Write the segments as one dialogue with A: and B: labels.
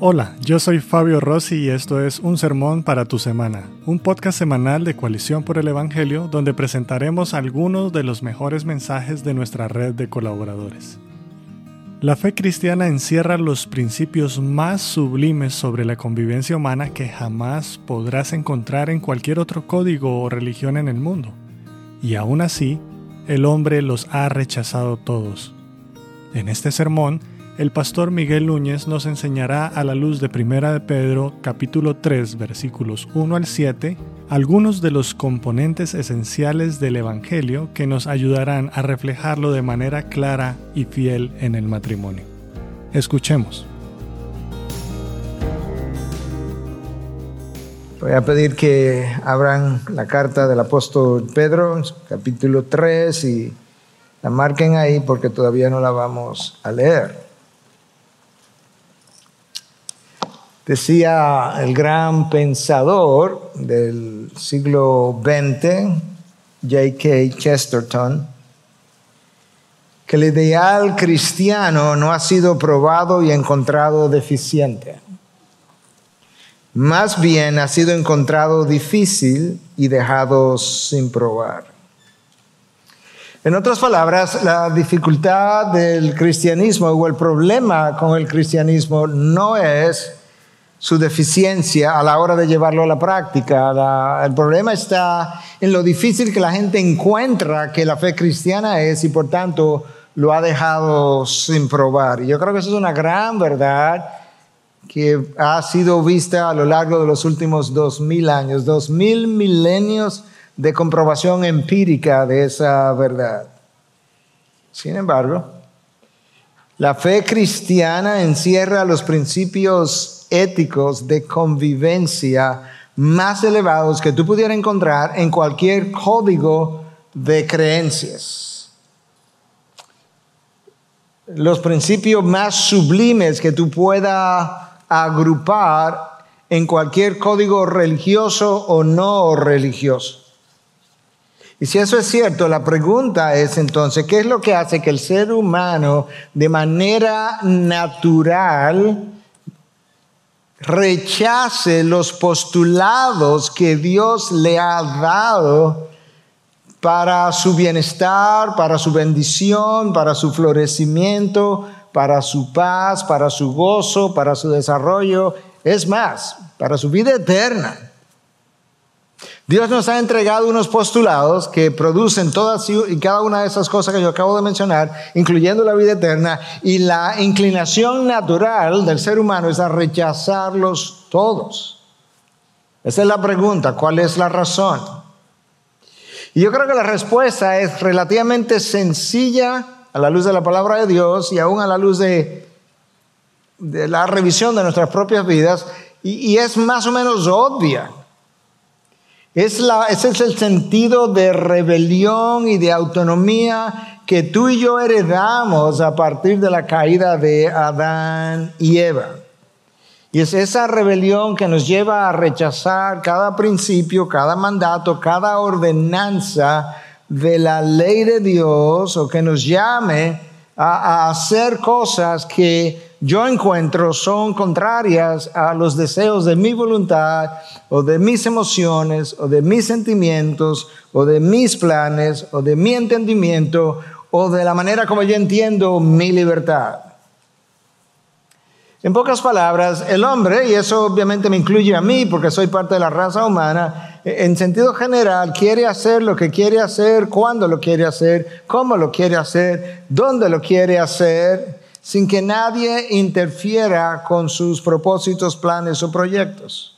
A: Hola, yo soy Fabio Rossi y esto es Un Sermón para tu Semana, un podcast semanal de Coalición por el Evangelio donde presentaremos algunos de los mejores mensajes de nuestra red de colaboradores. La fe cristiana encierra los principios más sublimes sobre la convivencia humana que jamás podrás encontrar en cualquier otro código o religión en el mundo. Y aún así, el hombre los ha rechazado todos. En este sermón, el pastor Miguel Núñez nos enseñará a la luz de Primera de Pedro capítulo 3 versículos 1 al 7 algunos de los componentes esenciales del Evangelio que nos ayudarán a reflejarlo de manera clara y fiel en el matrimonio. Escuchemos.
B: Voy a pedir que abran la carta del apóstol Pedro, capítulo 3, y la marquen ahí porque todavía no la vamos a leer. Decía el gran pensador del siglo XX, J.K. Chesterton, que el ideal cristiano no ha sido probado y encontrado deficiente. Más bien ha sido encontrado difícil y dejado sin probar. En otras palabras, la dificultad del cristianismo o el problema con el cristianismo no es su deficiencia a la hora de llevarlo a la práctica. el problema está en lo difícil que la gente encuentra que la fe cristiana es y por tanto lo ha dejado sin probar. Y yo creo que eso es una gran verdad que ha sido vista a lo largo de los últimos dos mil años, dos mil milenios de comprobación empírica de esa verdad. Sin embargo, la fe cristiana encierra los principios éticos de convivencia más elevados que tú pudieras encontrar en cualquier código de creencias. Los principios más sublimes que tú puedas agrupar en cualquier código religioso o no religioso. Y si eso es cierto, la pregunta es entonces, ¿qué es lo que hace que el ser humano de manera natural rechace los postulados que Dios le ha dado para su bienestar, para su bendición, para su florecimiento, para su paz, para su gozo, para su desarrollo, es más, para su vida eterna. Dios nos ha entregado unos postulados que producen todas y cada una de esas cosas que yo acabo de mencionar, incluyendo la vida eterna, y la inclinación natural del ser humano es a rechazarlos todos. Esa es la pregunta, ¿cuál es la razón? Y yo creo que la respuesta es relativamente sencilla a la luz de la palabra de Dios y aún a la luz de, la revisión de nuestras propias vidas, y es más o menos obvia. Es ese es el sentido de rebelión y de autonomía que tú y yo heredamos a partir de la caída de Adán y Eva. Y es esa rebelión que nos lleva a rechazar cada principio, cada mandato, cada ordenanza de la ley de Dios o que nos llame a hacer cosas que yo encuentro son contrarias a los deseos de mi voluntad o de mis emociones o de mis sentimientos o de mis planes o de mi entendimiento o de la manera como yo entiendo mi libertad. En pocas palabras, el hombre, y eso obviamente me incluye a mí porque soy parte de la raza humana, en sentido general quiere hacer lo que quiere hacer, cuándo lo quiere hacer, cómo lo quiere hacer, dónde lo quiere hacer sin que nadie interfiera con sus propósitos, planes o proyectos.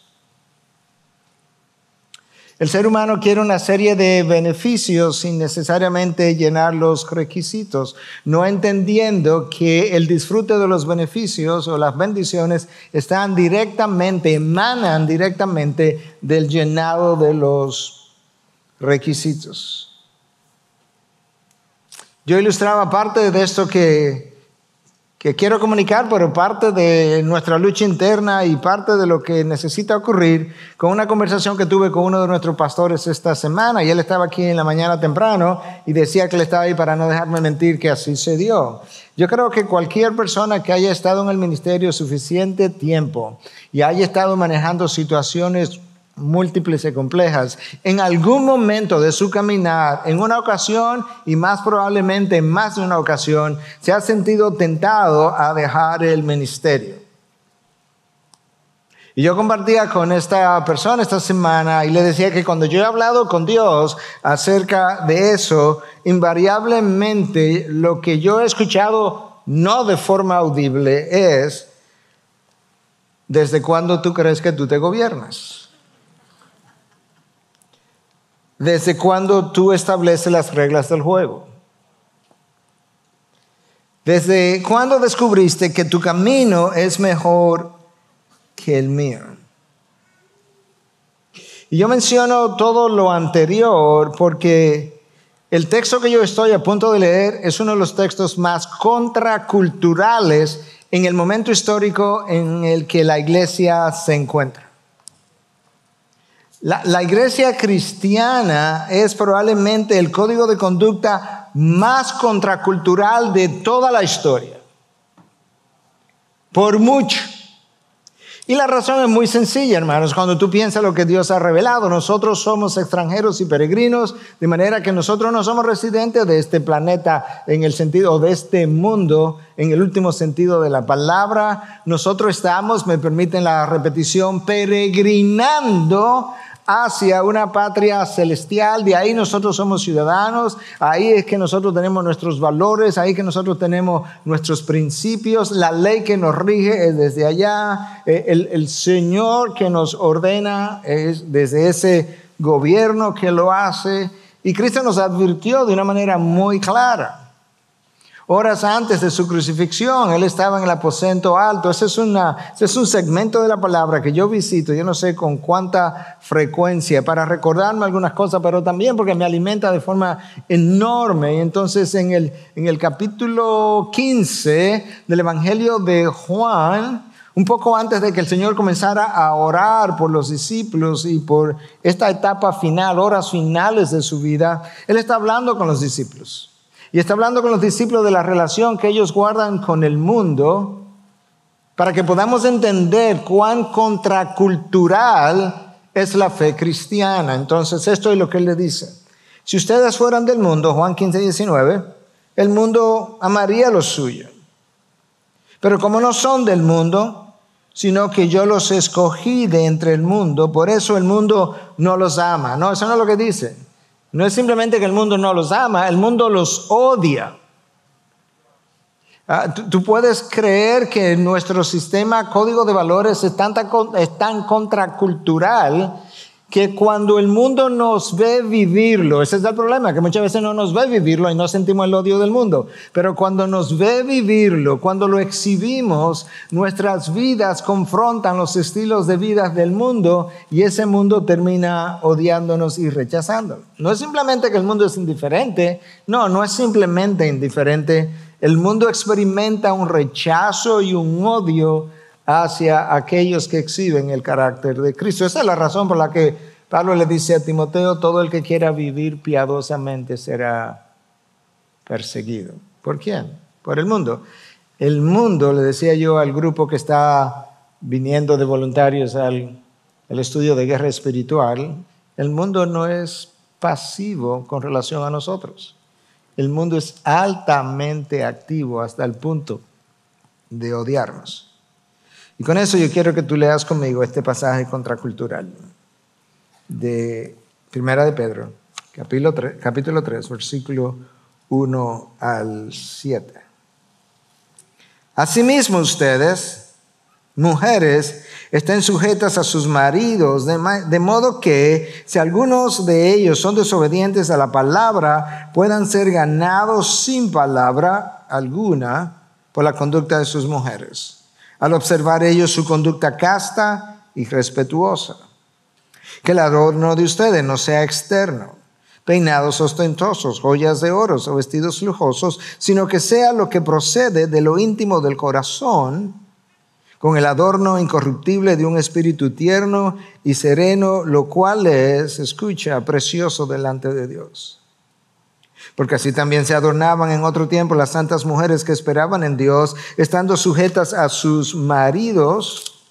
B: El ser humano quiere una serie de beneficios sin necesariamente llenar los requisitos, no entendiendo que el disfrute de los beneficios o las bendiciones están directamente, emanan directamente del llenado de los requisitos. Yo ilustraba parte de esto que que quiero comunicar, pero parte de nuestra lucha interna y parte de lo que necesita ocurrir con una conversación que tuve con uno de nuestros pastores esta semana. Y él estaba aquí en la mañana temprano y decía que él estaba ahí para no dejarme mentir que así se dio. Yo creo que cualquier persona que haya estado en el ministerio suficiente tiempo y haya estado manejando situaciones múltiples y complejas, en algún momento de su caminar, en una ocasión y más probablemente en más de una ocasión, se ha sentido tentado a dejar el ministerio. Y yo compartía con esta persona esta semana y le decía que cuando yo he hablado con Dios acerca de eso, invariablemente lo que yo he escuchado no de forma audible es, ¿desde cuándo tú crees que tú te gobiernas? ¿Desde cuándo tú estableces las reglas del juego? ¿Desde cuándo descubriste que tu camino es mejor que el mío? Y yo menciono todo lo anterior porque el texto que yo estoy a punto de leer es uno de los textos más contraculturales en el momento histórico en el que la iglesia se encuentra. La, iglesia cristiana es probablemente el código de conducta más contracultural de toda la historia. Por mucho. Y la razón es muy sencilla, hermanos. Cuando tú piensas lo que Dios ha revelado, nosotros somos extranjeros y peregrinos, de manera que nosotros no somos residentes de este planeta en el sentido de este mundo, en el último sentido de la palabra. Nosotros estamos, me permiten la repetición, peregrinando hacia una patria celestial, de ahí nosotros somos ciudadanos, ahí es que nosotros tenemos nuestros valores, ahí que nosotros tenemos nuestros principios, la ley que nos rige es desde allá, eh, el, el Señor que nos ordena es desde ese gobierno que lo hace, y Cristo nos advirtió de una manera muy clara. Horas antes de su crucifixión, Él estaba en el aposento alto. Ese es, una, ese es un segmento de la palabra que yo visito, yo no sé con cuánta frecuencia, para recordarme algunas cosas, pero también porque me alimenta de forma enorme. Y entonces en el, en el capítulo 15 del Evangelio de Juan, un poco antes de que el Señor comenzara a orar por los discípulos y por esta etapa final, horas finales de su vida, Él está hablando con los discípulos. Y está hablando con los discípulos de la relación que ellos guardan con el mundo para que podamos entender cuán contracultural es la fe cristiana. Entonces, esto es lo que él le dice. Si ustedes fueran del mundo, Juan 15, 19, el mundo amaría lo suyo. Pero como no son del mundo, sino que yo los escogí de entre el mundo, por eso el mundo no los ama. No, eso no es lo que dice. No es simplemente que el mundo no los ama, el mundo los odia. Ah, tú, puedes creer que nuestro sistema código de valores es tan, es tan contracultural que cuando el mundo nos ve vivirlo, ese es el problema, que muchas veces no nos ve vivirlo y no sentimos el odio del mundo, pero cuando nos ve vivirlo, cuando lo exhibimos, nuestras vidas confrontan los estilos de vida del mundo y ese mundo termina odiándonos y rechazándonos. No es simplemente que el mundo es indiferente, no, no es simplemente indiferente, el mundo experimenta un rechazo y un odio hacia aquellos que exhiben el carácter de Cristo. Esa es la razón por la que Pablo le dice a Timoteo, todo el que quiera vivir piadosamente será perseguido. ¿Por quién? Por el mundo. El mundo, le decía yo al grupo que está viniendo de voluntarios al, al estudio de guerra espiritual, el mundo no es pasivo con relación a nosotros. El mundo es altamente activo hasta el punto de odiarnos. Y con eso yo quiero que tú leas conmigo este pasaje contracultural de Primera de Pedro, capítulo 3, capítulo 3 versículo 1 al 7. Asimismo ustedes, mujeres, estén sujetas a sus maridos, de, de, modo que si algunos de ellos son desobedientes a la palabra, puedan ser ganados sin palabra alguna por la conducta de sus mujeres al observar ellos su conducta casta y respetuosa. Que el adorno de ustedes no sea externo, peinados ostentosos, joyas de oro o vestidos lujosos, sino que sea lo que procede de lo íntimo del corazón, con el adorno incorruptible de un espíritu tierno y sereno, lo cual es, escucha, precioso delante de Dios. Porque así también se adornaban en otro tiempo las santas mujeres que esperaban en Dios, estando sujetas a sus maridos.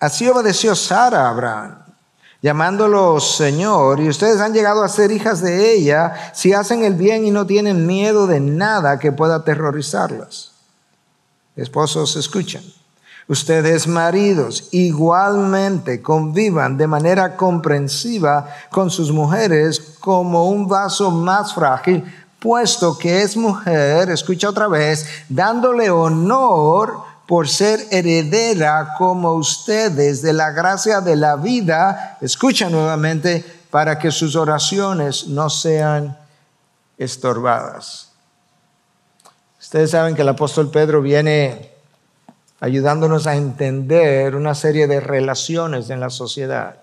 B: Así obedeció Sara a Abraham llamándolo Señor, y ustedes han llegado a ser hijas de ella si hacen el bien y no tienen miedo de nada que pueda aterrorizarlas. Esposos, escuchan. Ustedes maridos igualmente convivan de manera comprensiva con sus mujeres como un vaso más frágil, puesto que es mujer, escucha otra vez, dándole honor por ser heredera como ustedes de la gracia de la vida, escucha nuevamente, para que sus oraciones no sean estorbadas. Ustedes saben que el apóstol Pedro viene ayudándonos a entender una serie de relaciones en la sociedad.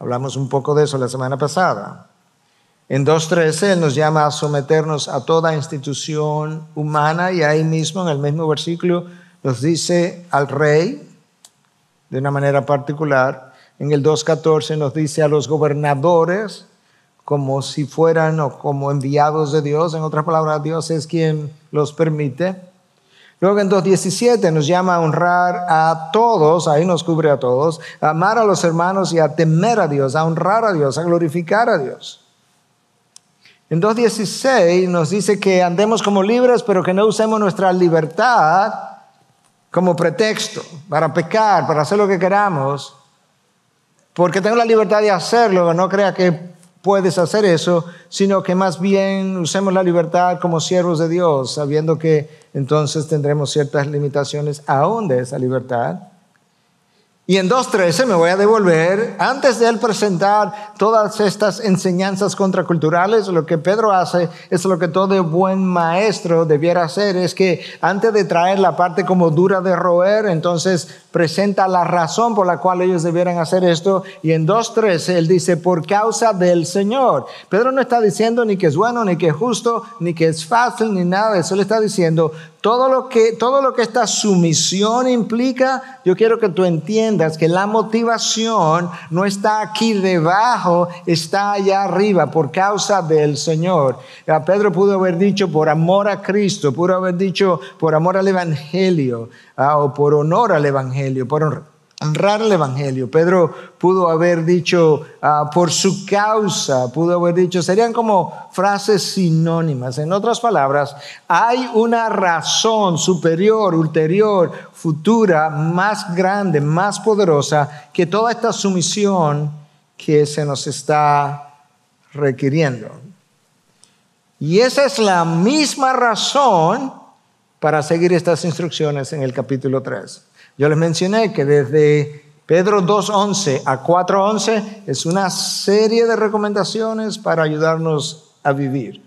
B: Hablamos un poco de eso la semana pasada. En 2.13 Él nos llama a someternos a toda institución humana y ahí mismo en el mismo versículo nos dice al rey de una manera particular. En el 2.14 nos dice a los gobernadores como si fueran o como enviados de Dios. En otras palabras, Dios es quien los permite. Luego en 2.17 nos llama a honrar a todos, ahí nos cubre a todos, a amar a los hermanos y a temer a Dios, a honrar a Dios, a glorificar a Dios. En 2.16 nos dice que andemos como libres, pero que no usemos nuestra libertad como pretexto para pecar, para hacer lo que queramos, porque tengo la libertad de hacerlo, no crea que puedes hacer eso, sino que más bien usemos la libertad como siervos de Dios, sabiendo que entonces tendremos ciertas limitaciones aún de esa libertad. Y en 2.13 me voy a devolver, antes de él presentar todas estas enseñanzas contraculturales, lo que Pedro hace es lo que todo buen maestro debiera hacer, es que antes de traer la parte como dura de roer, entonces presenta la razón por la cual ellos debieran hacer esto. Y en 2.13 él dice, por causa del Señor. Pedro no está diciendo ni que es bueno, ni que es justo, ni que es fácil, ni nada de eso. Él está diciendo, todo lo que, todo lo que esta sumisión implica, yo quiero que tú entiendas que la motivación no está aquí debajo, está allá arriba por causa del Señor. Pedro pudo haber dicho por amor a Cristo, pudo haber dicho por amor al Evangelio ah, o por honor al Evangelio, por honor honrar el Evangelio. Pedro pudo haber dicho ah, por su causa, pudo haber dicho, serían como frases sinónimas. En otras palabras, hay una razón superior, ulterior, futura, más grande, más poderosa que toda esta sumisión que se nos está requiriendo. Y esa es la misma razón para seguir estas instrucciones en el capítulo 3. Yo les mencioné que desde Pedro 2.11 a 4.11 es una serie de recomendaciones para ayudarnos a vivir.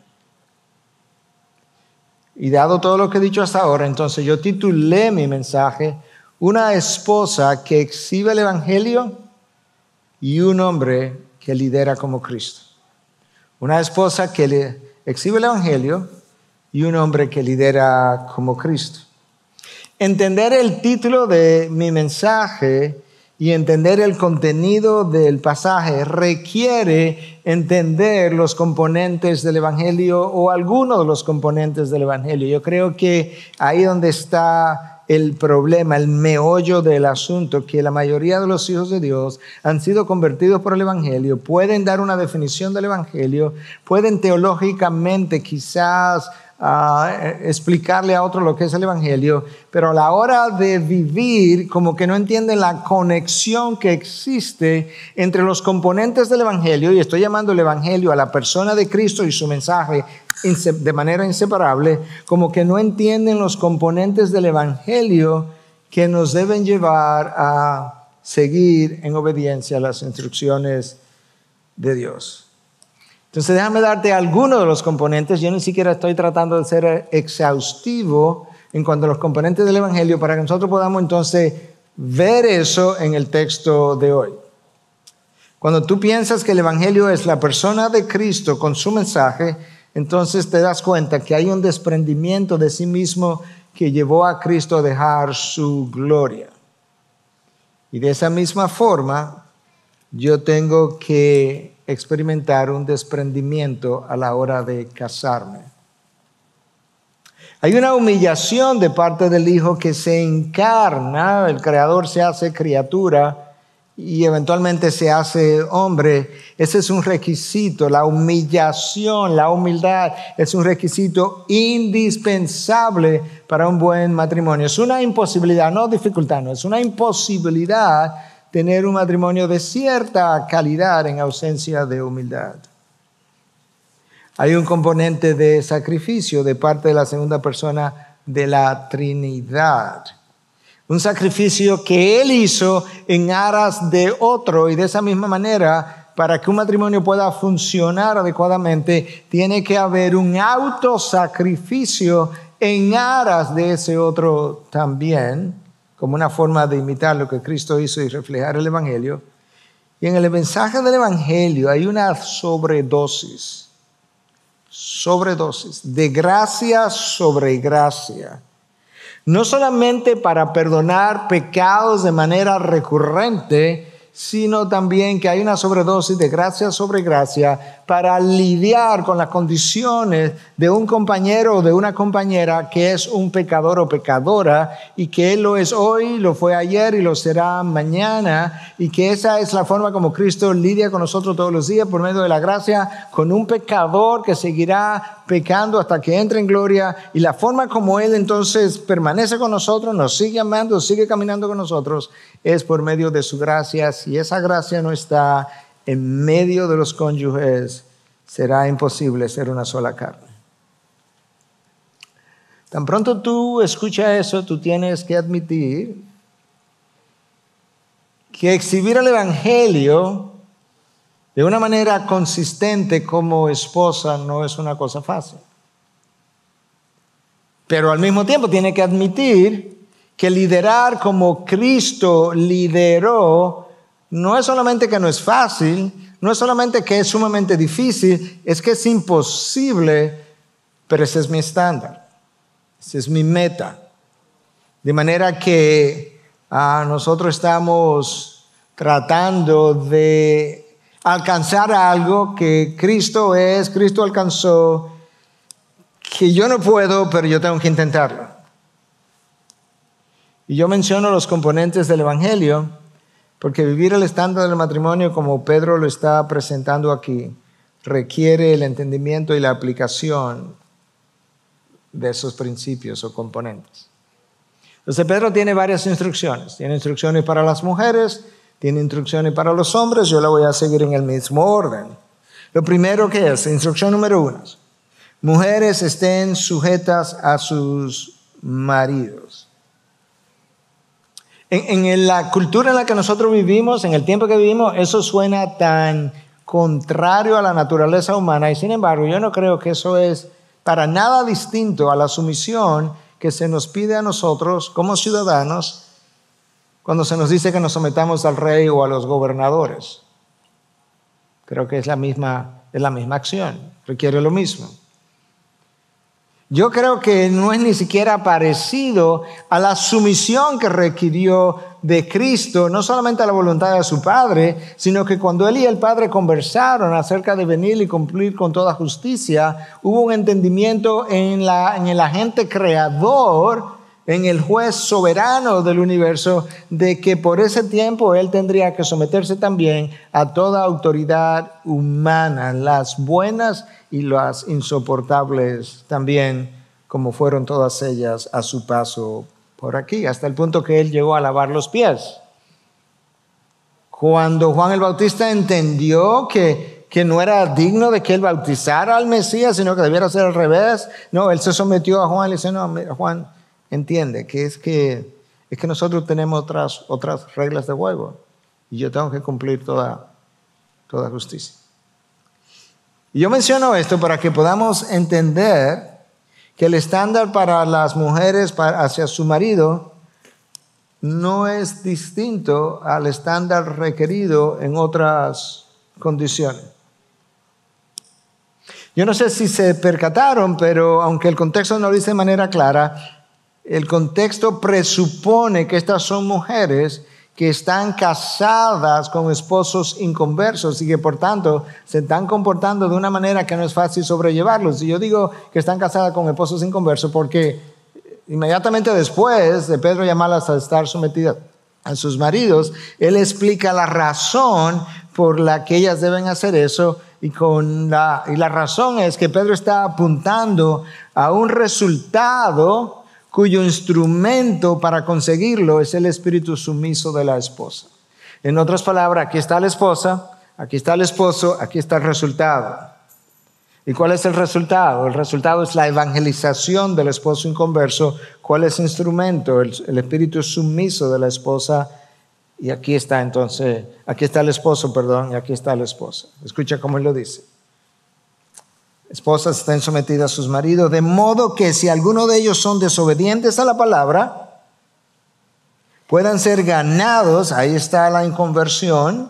B: Y dado todo lo que he dicho hasta ahora, entonces yo titulé mi mensaje Una esposa que exhibe el Evangelio y un hombre que lidera como Cristo. Una esposa que exhibe el Evangelio y un hombre que lidera como Cristo. Entender el título de mi mensaje y entender el contenido del pasaje requiere entender los componentes del Evangelio o algunos de los componentes del Evangelio. Yo creo que ahí donde está el problema, el meollo del asunto, que la mayoría de los hijos de Dios han sido convertidos por el Evangelio, pueden dar una definición del Evangelio, pueden teológicamente quizás explicarle a otro lo que es el Evangelio, pero a la hora de vivir como que no entienden la conexión que existe entre los componentes del Evangelio, y estoy llamando el Evangelio a la persona de Cristo y su mensaje de manera inseparable, como que no entienden los componentes del Evangelio que nos deben llevar a seguir en obediencia a las instrucciones de Dios. Entonces déjame darte algunos de los componentes. Yo ni siquiera estoy tratando de ser exhaustivo en cuanto a los componentes del Evangelio para que nosotros podamos entonces ver eso en el texto de hoy. Cuando tú piensas que el Evangelio es la persona de Cristo con su mensaje, entonces te das cuenta que hay un desprendimiento de sí mismo que llevó a Cristo a dejar su gloria. Y de esa misma forma, yo tengo que experimentar un desprendimiento a la hora de casarme. Hay una humillación de parte del Hijo que se encarna, el Creador se hace criatura y eventualmente se hace hombre. Ese es un requisito, la humillación, la humildad es un requisito indispensable para un buen matrimonio. Es una imposibilidad, no dificultad, no, es una imposibilidad tener un matrimonio de cierta calidad en ausencia de humildad. Hay un componente de sacrificio de parte de la segunda persona de la Trinidad. Un sacrificio que Él hizo en aras de otro y de esa misma manera, para que un matrimonio pueda funcionar adecuadamente, tiene que haber un autosacrificio en aras de ese otro también, como una forma de imitar lo que Cristo hizo y reflejar el Evangelio. Y en el mensaje del Evangelio hay una sobredosis, sobredosis de gracia sobre gracia no solamente para perdonar pecados de manera recurrente, sino también que hay una sobredosis de gracia sobre gracia para lidiar con las condiciones de un compañero o de una compañera que es un pecador o pecadora y que él lo es hoy, lo fue ayer y lo será mañana y que esa es la forma como Cristo lidia con nosotros todos los días por medio de la gracia con un pecador que seguirá pecando hasta que entre en gloria y la forma como Él entonces permanece con nosotros, nos sigue amando, sigue caminando con nosotros, es por medio de su gracia. Si esa gracia no está en medio de los cónyuges, será imposible ser una sola carne. Tan pronto tú escuchas eso, tú tienes que admitir que exhibir el Evangelio de una manera consistente como esposa no es una cosa fácil. Pero al mismo tiempo tiene que admitir que liderar como Cristo lideró no es solamente que no es fácil, no es solamente que es sumamente difícil, es que es imposible, pero ese es mi estándar, ese es mi meta. De manera que ah, nosotros estamos tratando de alcanzar algo que Cristo es, Cristo alcanzó, que yo no puedo, pero yo tengo que intentarlo. Y yo menciono los componentes del Evangelio porque vivir el estándar del matrimonio como Pedro lo está presentando aquí requiere el entendimiento y la aplicación de esos principios o componentes. Entonces Pedro tiene varias instrucciones. Tiene instrucciones para las mujeres, tiene instrucciones para los hombres, yo la voy a seguir en el mismo orden. Lo primero que es, instrucción número uno, mujeres estén sujetas a sus maridos. En, la cultura en la que nosotros vivimos, en el tiempo que vivimos, eso suena tan contrario a la naturaleza humana y sin embargo yo no creo que eso es para nada distinto a la sumisión que se nos pide a nosotros como ciudadanos cuando se nos dice que nos sometamos al rey o a los gobernadores. Creo que es la misma, es la misma acción, requiere lo mismo. Yo creo que no es ni siquiera parecido a la sumisión que requirió de Cristo, no solamente a la voluntad de su Padre, sino que cuando él y el Padre conversaron acerca de venir y cumplir con toda justicia, hubo un entendimiento en, la, en el agente creador en el juez soberano del universo de que por ese tiempo él tendría que someterse también a toda autoridad humana, las buenas y las insoportables también, como fueron todas ellas a su paso por aquí, hasta el punto que él llegó a lavar los pies. Cuando Juan el Bautista entendió que, que no era digno de que él bautizara al Mesías, sino que debiera ser al revés, no, él se sometió a Juan y le dice, no, Juan, entiende que es que, es que nosotros tenemos otras, otras reglas de juego y yo tengo que cumplir toda, toda justicia. Y yo menciono esto para que podamos entender que el estándar para las mujeres hacia su marido no es distinto al estándar requerido en otras condiciones. Yo no sé si se percataron, pero aunque el contexto no lo dice de manera clara, el contexto presupone que estas son mujeres que están casadas con esposos inconversos y que por tanto se están comportando de una manera que no es fácil sobrellevarlos. Y yo digo que están casadas con esposos inconversos porque inmediatamente después de Pedro llamarlas a estar sometidas a sus maridos, él explica la razón por la que ellas deben hacer eso y, y la razón es que Pedro está apuntando a un resultado cuyo instrumento para conseguirlo es el espíritu sumiso de la esposa. En otras palabras, aquí está la esposa, aquí está el esposo, aquí está el resultado. ¿Y cuál es el resultado? El resultado es la evangelización del esposo inconverso. ¿Cuál es el instrumento? El, espíritu sumiso de la esposa y aquí está entonces, aquí está el esposo, perdón, y aquí está la esposa. Escucha cómo él lo dice. Esposas estén sometidas a sus maridos, de modo que si alguno de ellos son desobedientes a la palabra, puedan ser ganados, ahí está la inconversión,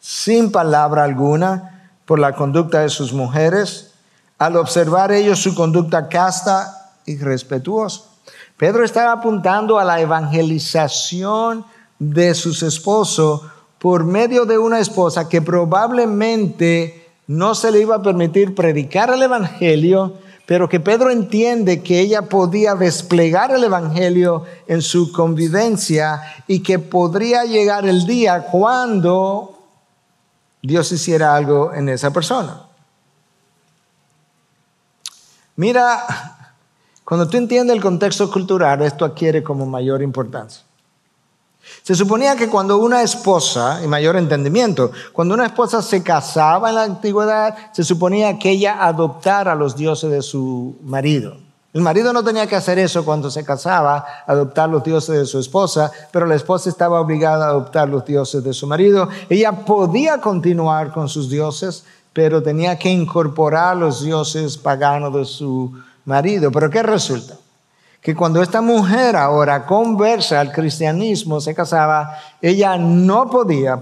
B: sin palabra alguna, por la conducta de sus mujeres, al observar ellos su conducta casta y respetuosa. Pedro está apuntando a la evangelización de sus esposos por medio de una esposa que probablemente no se le iba a permitir predicar el Evangelio, pero que Pedro entiende que ella podía desplegar el Evangelio en su convivencia y que podría llegar el día cuando Dios hiciera algo en esa persona. Mira, cuando tú entiendes el contexto cultural, esto adquiere como mayor importancia. Se suponía que cuando una esposa, y mayor entendimiento, cuando una esposa se casaba en la antigüedad, se suponía que ella adoptara los dioses de su marido. El marido no tenía que hacer eso cuando se casaba, adoptar los dioses de su esposa, pero la esposa estaba obligada a adoptar los dioses de su marido. Ella podía continuar con sus dioses, pero tenía que incorporar los dioses paganos de su marido. Pero ¿qué resulta? Que cuando esta mujer ahora conversa al cristianismo, se casaba, ella no podía,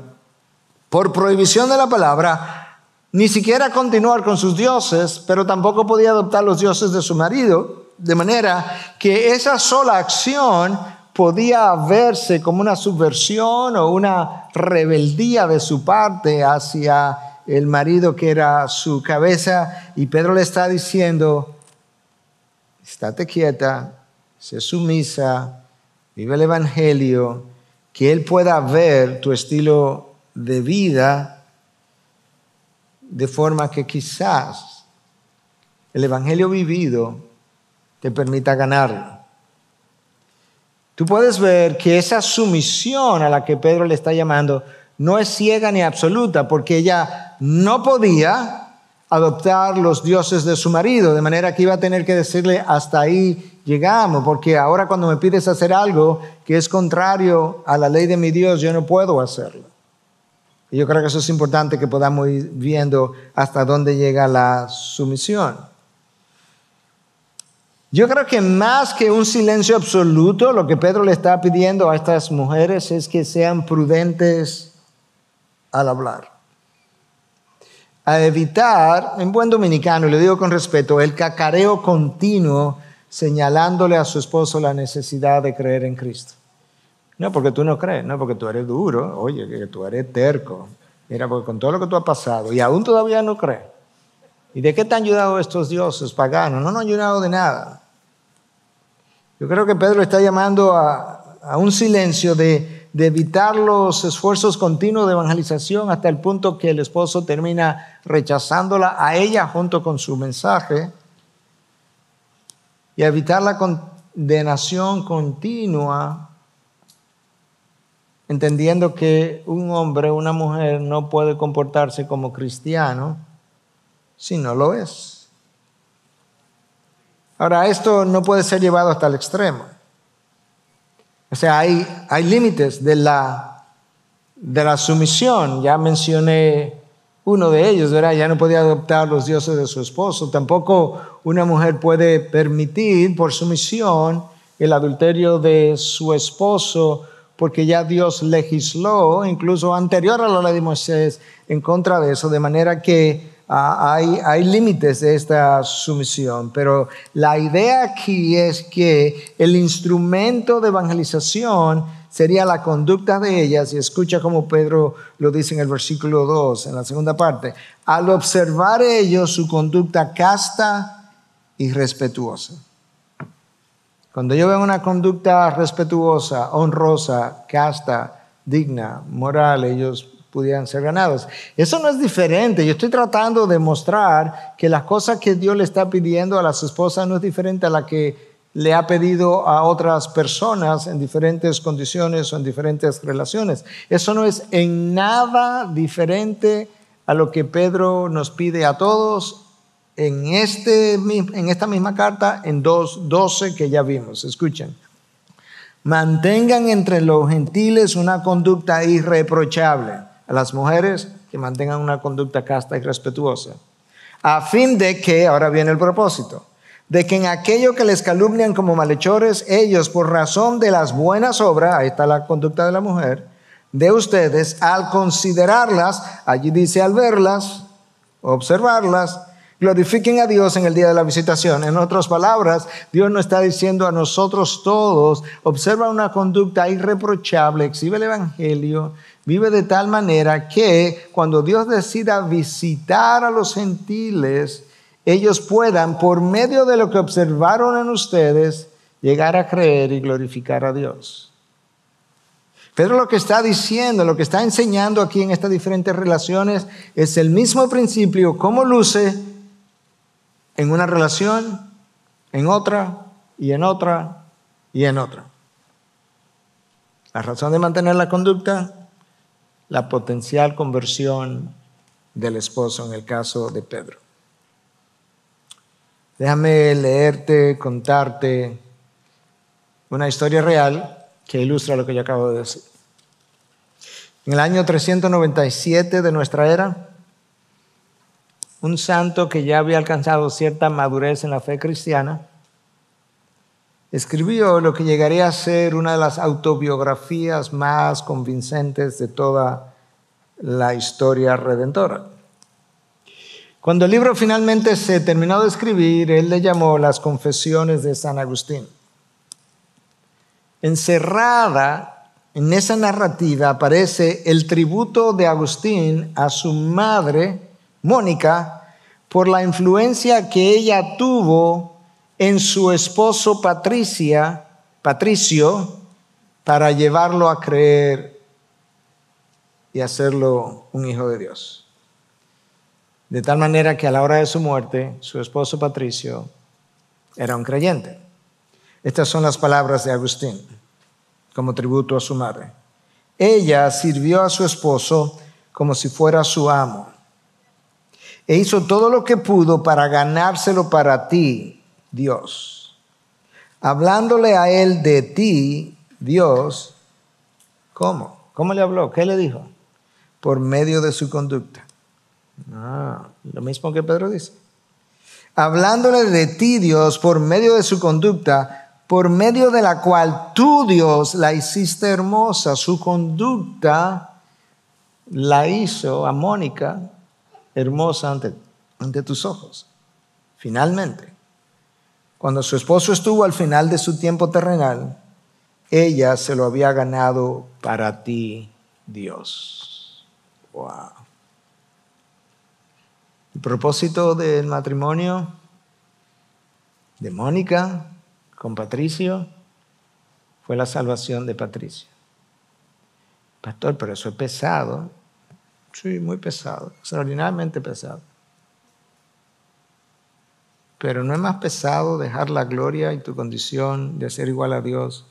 B: por prohibición de la palabra, ni siquiera continuar con sus dioses, pero tampoco podía adoptar los dioses de su marido, de manera que esa sola acción podía verse como una subversión o una rebeldía de su parte hacia el marido que era su cabeza. Y Pedro le está diciendo, estate quieta, sé sumisa, vive el Evangelio, que Él pueda ver tu estilo de vida de forma que quizás el Evangelio vivido te permita ganar. Tú puedes ver que esa sumisión a la que Pedro le está llamando no es ciega ni absoluta, porque ella no podía adoptar los dioses de su marido, de manera que iba a tener que decirle hasta ahí llegamos, porque ahora cuando me pides hacer algo que es contrario a la ley de mi Dios, yo no puedo hacerlo. Y yo creo que eso es importante que podamos ir viendo hasta dónde llega la sumisión. Yo creo que más que un silencio absoluto, lo que Pedro le está pidiendo a estas mujeres es que sean prudentes al hablar a evitar, en buen dominicano, y le digo con respeto, el cacareo continuo señalándole a su esposo la necesidad de creer en Cristo. No porque tú no crees, no porque tú eres duro, oye, que tú eres terco. Mira, porque con todo lo que tú has pasado y aún todavía no crees. ¿Y de qué te han ayudado estos dioses paganos? No nos han ayudado de nada. Yo creo que Pedro está llamando a, un silencio de de evitar los esfuerzos continuos de evangelización hasta el punto que el esposo termina rechazándola a ella junto con su mensaje y evitar la condenación continua, entendiendo que un hombre, una mujer no puede comportarse como cristiano si no lo es. Ahora, esto no puede ser llevado hasta el extremo. O sea, hay, hay límites de la, de la sumisión. Ya mencioné uno de ellos. Ya no podía adoptar los dioses de su esposo. Tampoco una mujer puede permitir por sumisión el adulterio de su esposo porque ya Dios legisló, incluso anterior a la ley de Moisés, en contra de eso, de manera que ah, hay, hay límites de esta sumisión. Pero la idea aquí es que el instrumento de evangelización sería la conducta de ellas, y escucha como Pedro lo dice en el versículo 2, en la segunda parte, al observar ellos su conducta casta y respetuosa. Cuando yo veo una conducta respetuosa, honrosa, casta, digna, moral, ellos pudieran ser ganados. Eso no es diferente. Yo estoy tratando de mostrar que las cosas que Dios le está pidiendo a las esposas no es diferente a la que le ha pedido a otras personas en diferentes condiciones o en diferentes relaciones. Eso no es en nada diferente a lo que Pedro nos pide a todos en, este, en esta misma carta, en 2.12 que ya vimos. Escuchen. Mantengan entre los gentiles una conducta irreprochable. A las mujeres que mantengan una conducta casta y respetuosa. A fin de que, ahora viene el propósito, de que en aquello que les calumnian como malhechores, ellos por razón de las buenas obras, ahí está la conducta de la mujer, de ustedes, al considerarlas, allí dice al verlas, observarlas, glorifiquen a Dios en el día de la visitación. En otras palabras, Dios nos está diciendo a nosotros todos, observa una conducta irreprochable, exhibe el Evangelio, vive de tal manera que cuando Dios decida visitar a los gentiles, ellos puedan, por medio de lo que observaron en ustedes, llegar a creer y glorificar a Dios. Pedro lo que está diciendo, lo que está enseñando aquí en estas diferentes relaciones es el mismo principio, cómo luce en una relación, en otra y en otra y en otra. La razón de mantener la conducta, la potencial conversión del esposo en el caso de Pedro. Déjame leerte, contarte una historia real que ilustra lo que yo acabo de decir. En el año 397 de nuestra era, un santo que ya había alcanzado cierta madurez en la fe cristiana, escribió lo que llegaría a ser una de las autobiografías más convincentes de toda la historia redentora. Cuando el libro finalmente se terminó de escribir, él le llamó Las Confesiones de San Agustín. Encerrada en esa narrativa aparece el tributo de Agustín a su madre, Mónica, por la influencia que ella tuvo en su esposo Patricia, Patricio, para llevarlo a creer y hacerlo un hijo de Dios. De tal manera que a la hora de su muerte, su esposo Patricio era un creyente. Estas son las palabras de Agustín como tributo a su madre. Ella sirvió a su esposo como si fuera su amo e hizo todo lo que pudo para ganárselo para ti, Dios. Hablándole a él de ti, Dios, ¿cómo? ¿Cómo le habló? ¿Qué le dijo? Por medio de su conducta. Ah, lo mismo que Pedro dice. Hablándole de ti, Dios, por medio de su conducta, por medio de la cual tú, Dios, la hiciste hermosa. Su conducta la hizo a Mónica hermosa ante, ante tus ojos. Finalmente, cuando su esposo estuvo al final de su tiempo terrenal, ella se lo había ganado para ti, Dios. Wow. El propósito del matrimonio de Mónica con Patricio fue la salvación de Patricio. Pastor, pero eso es pesado. Sí, muy pesado, extraordinariamente pesado. Pero no es más pesado dejar la gloria y tu condición de ser igual a Dios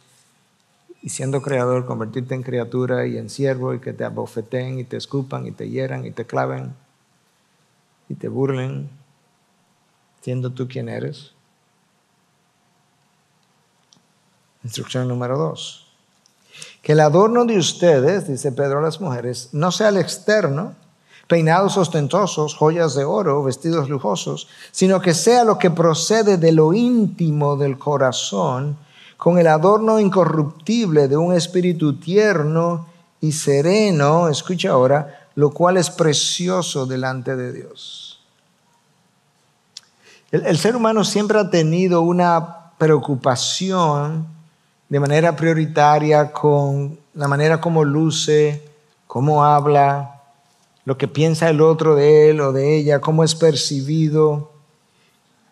B: y siendo creador, convertirte en criatura y en siervo y que te abofeten y te escupan y te hieran y te claven y te burlen siendo tú quien eres. Instrucción número dos. Que el adorno de ustedes, dice Pedro a las mujeres, no sea el externo, peinados ostentosos, joyas de oro, vestidos lujosos, sino que sea lo que procede de lo íntimo del corazón, con el adorno incorruptible de un espíritu tierno y sereno, escucha ahora, lo cual es precioso delante de Dios. El, ser humano siempre ha tenido una preocupación de manera prioritaria con la manera como luce, cómo habla, lo que piensa el otro de él o de ella, cómo es percibido.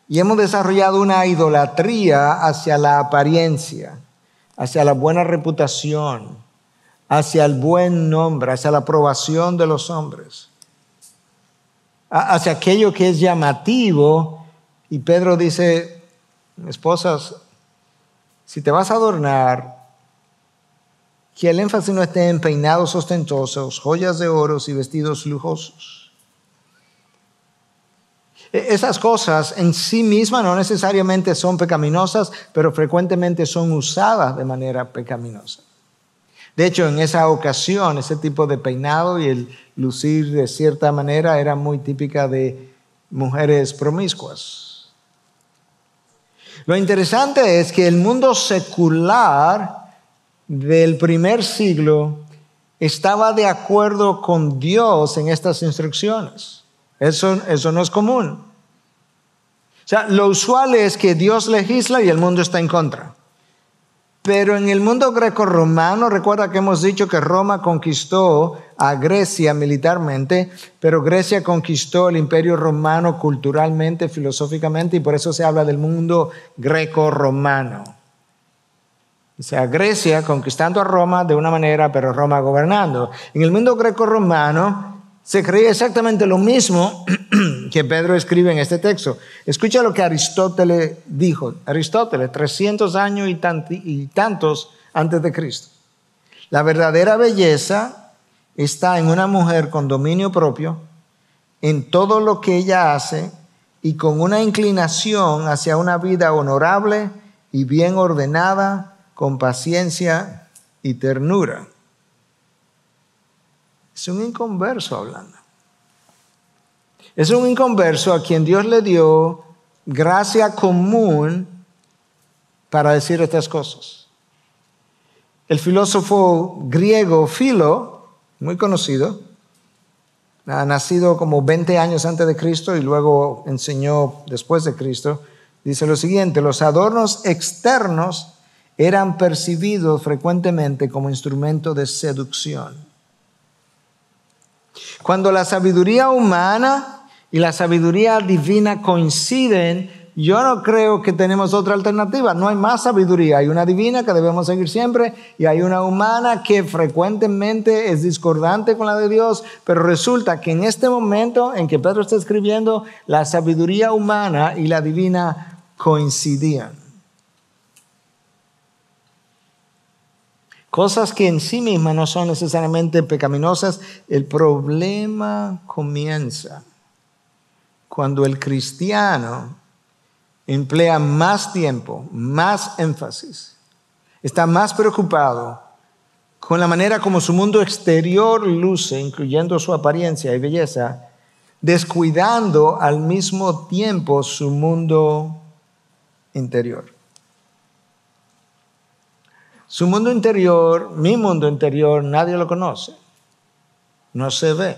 B: Y hemos desarrollado una idolatría hacia la apariencia, hacia la buena reputación, hacia el buen nombre, hacia la aprobación de los hombres, hacia aquello que es llamativo. Y Pedro dice, esposas, si te vas a adornar, que el énfasis no esté en peinados ostentosos, joyas de oros y vestidos lujosos. E, esas cosas en sí mismas no necesariamente son pecaminosas, pero frecuentemente son usadas de manera pecaminosa. De hecho, en esa ocasión, ese tipo de peinado y el lucir de cierta manera era muy típica de mujeres promiscuas. Lo interesante es que el mundo secular del primer siglo estaba de acuerdo con Dios en estas instrucciones. Eso, eso no es común. O sea, lo usual es que Dios legisla y el mundo está en contra. Pero en el mundo greco-romano, recuerda que hemos dicho que Roma conquistó a Grecia militarmente, pero Grecia conquistó el imperio romano culturalmente, filosóficamente, y por eso se habla del mundo greco-romano. O sea, Grecia conquistando a Roma de una manera, pero Roma gobernando. En el mundo greco-romano se creía exactamente lo mismo que Pedro escribe en este texto. Escucha lo que Aristóteles dijo. Aristóteles, 300 años y, tantos antes de Cristo. La verdadera belleza está en una mujer con dominio propio, en todo lo que ella hace y con una inclinación hacia una vida honorable y bien ordenada con paciencia y ternura. Es un inconverso hablando. Es un inconverso a quien Dios le dio gracia común para decir estas cosas. El filósofo griego Philo, muy conocido, nacido como 20 años antes de Cristo y luego enseñó después de Cristo, dice lo siguiente, los adornos externos eran percibidos frecuentemente como instrumento de seducción. Cuando la sabiduría humana y la sabiduría divina coinciden, yo no creo que tenemos otra alternativa. No hay más sabiduría. Hay una divina que debemos seguir siempre y hay una humana que frecuentemente es discordante con la de Dios. Pero resulta que en este momento en que Pedro está escribiendo, la sabiduría humana y la divina coincidían. Cosas que en sí mismas no son necesariamente pecaminosas. El problema comienza cuando el cristiano emplea más tiempo, más énfasis, está más preocupado con la manera como su mundo exterior luce, incluyendo su apariencia y belleza, descuidando al mismo tiempo su mundo interior. Su mundo interior, mi mundo interior, nadie lo conoce. No se ve.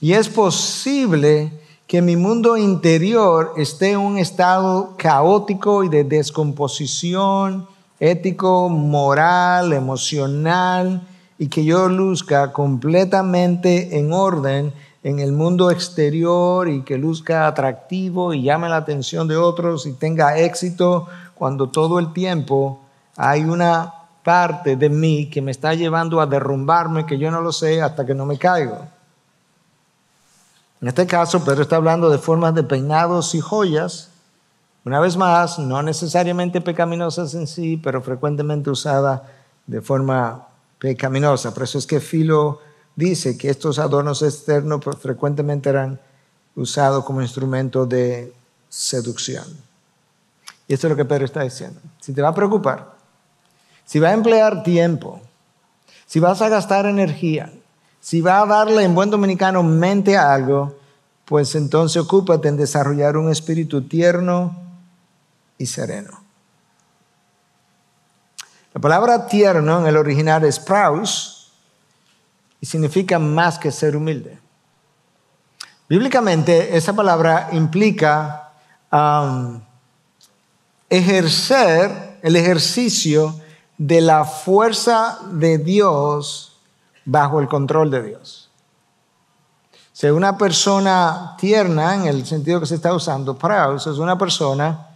B: Y es posible que mi mundo interior esté en un estado caótico y de descomposición ético, moral, emocional, y que yo luzca completamente en orden en el mundo exterior y que luzca atractivo y llame la atención de otros y tenga éxito cuando todo el tiempo hay una parte de mí que me está llevando a derrumbarme que yo no lo sé hasta que no me caigo. En este caso, Pedro está hablando de formas de peinados y joyas, una vez más, no necesariamente pecaminosas en sí, pero frecuentemente usadas de forma pecaminosa. Por eso es que Filo dice que estos adornos externos pues, frecuentemente eran usados como instrumento de seducción. Y esto es lo que Pedro está diciendo. Si te va a preocupar, si va a emplear tiempo, si vas a gastar energía, si va a darle en buen dominicano mente a algo, pues entonces ocúpate en desarrollar un espíritu tierno y sereno. La palabra tierno en el original es praus y significa más que ser humilde. Bíblicamente, esa palabra implica um, ejercer el ejercicio de la fuerza de Dios bajo el control de Dios. Si una persona tierna, en el sentido que se está usando, praus, es una persona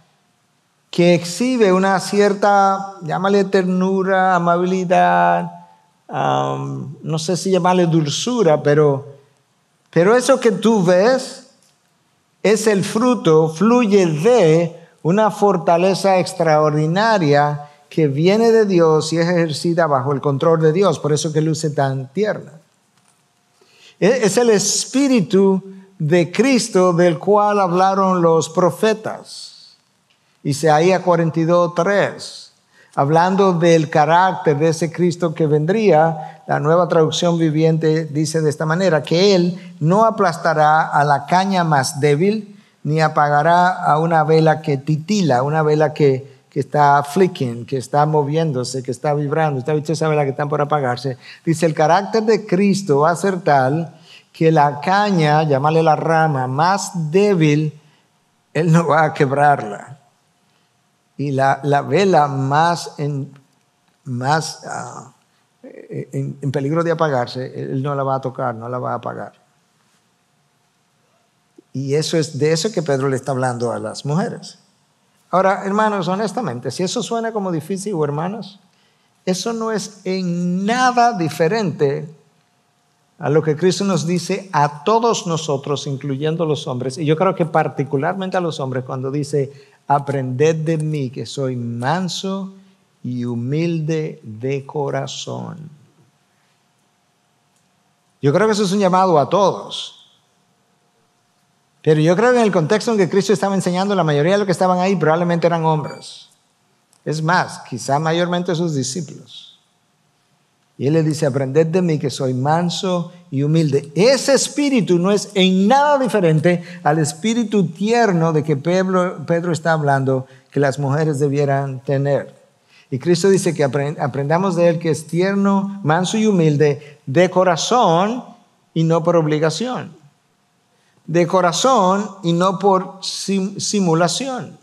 B: que exhibe una cierta, llámale ternura, amabilidad, no sé si llamarle dulzura, pero, pero eso que tú ves es el fruto, fluye de una fortaleza extraordinaria que viene de Dios y es ejercida bajo el control de Dios, por eso que luce tan tierna. E, es el espíritu de Cristo del cual hablaron los profetas. Isaías 42, 3. Hablando del carácter de ese Cristo que vendría, la nueva traducción viviente dice de esta manera, que Él no aplastará a la caña más débil, ni apagará a una vela que titila, una vela que, está flicking, que está moviéndose, que está vibrando. Usted visto esa vela que está por apagarse. Dice, el carácter de Cristo va a ser tal que la caña, llamarle la rama más débil, Él no va a quebrarla. Y la, vela más, en, más ah, en peligro de apagarse, Él no la va a tocar, no la va a apagar. Y eso es de eso que Pedro le está hablando a las mujeres. Ahora, hermanos, honestamente, si eso suena como difícil, hermanos, eso no es en nada diferente a lo que Cristo nos dice a todos nosotros, incluyendo los hombres, y yo creo que particularmente a los hombres, cuando dice, aprended de mí que soy manso y humilde de corazón. Yo creo que eso es un llamado a todos. Pero yo creo que en el contexto en que Cristo estaba enseñando, la mayoría de los que estaban ahí probablemente eran hombres. Es más, quizá mayormente sus discípulos. Y él le dice, aprended de mí que soy manso y humilde. Ese espíritu no es en nada diferente al espíritu tierno de que Pedro, Pedro está hablando que las mujeres debieran tener. Y Cristo dice que aprendamos de él que es tierno, manso y humilde de corazón y no por obligación de corazón y no por simulación.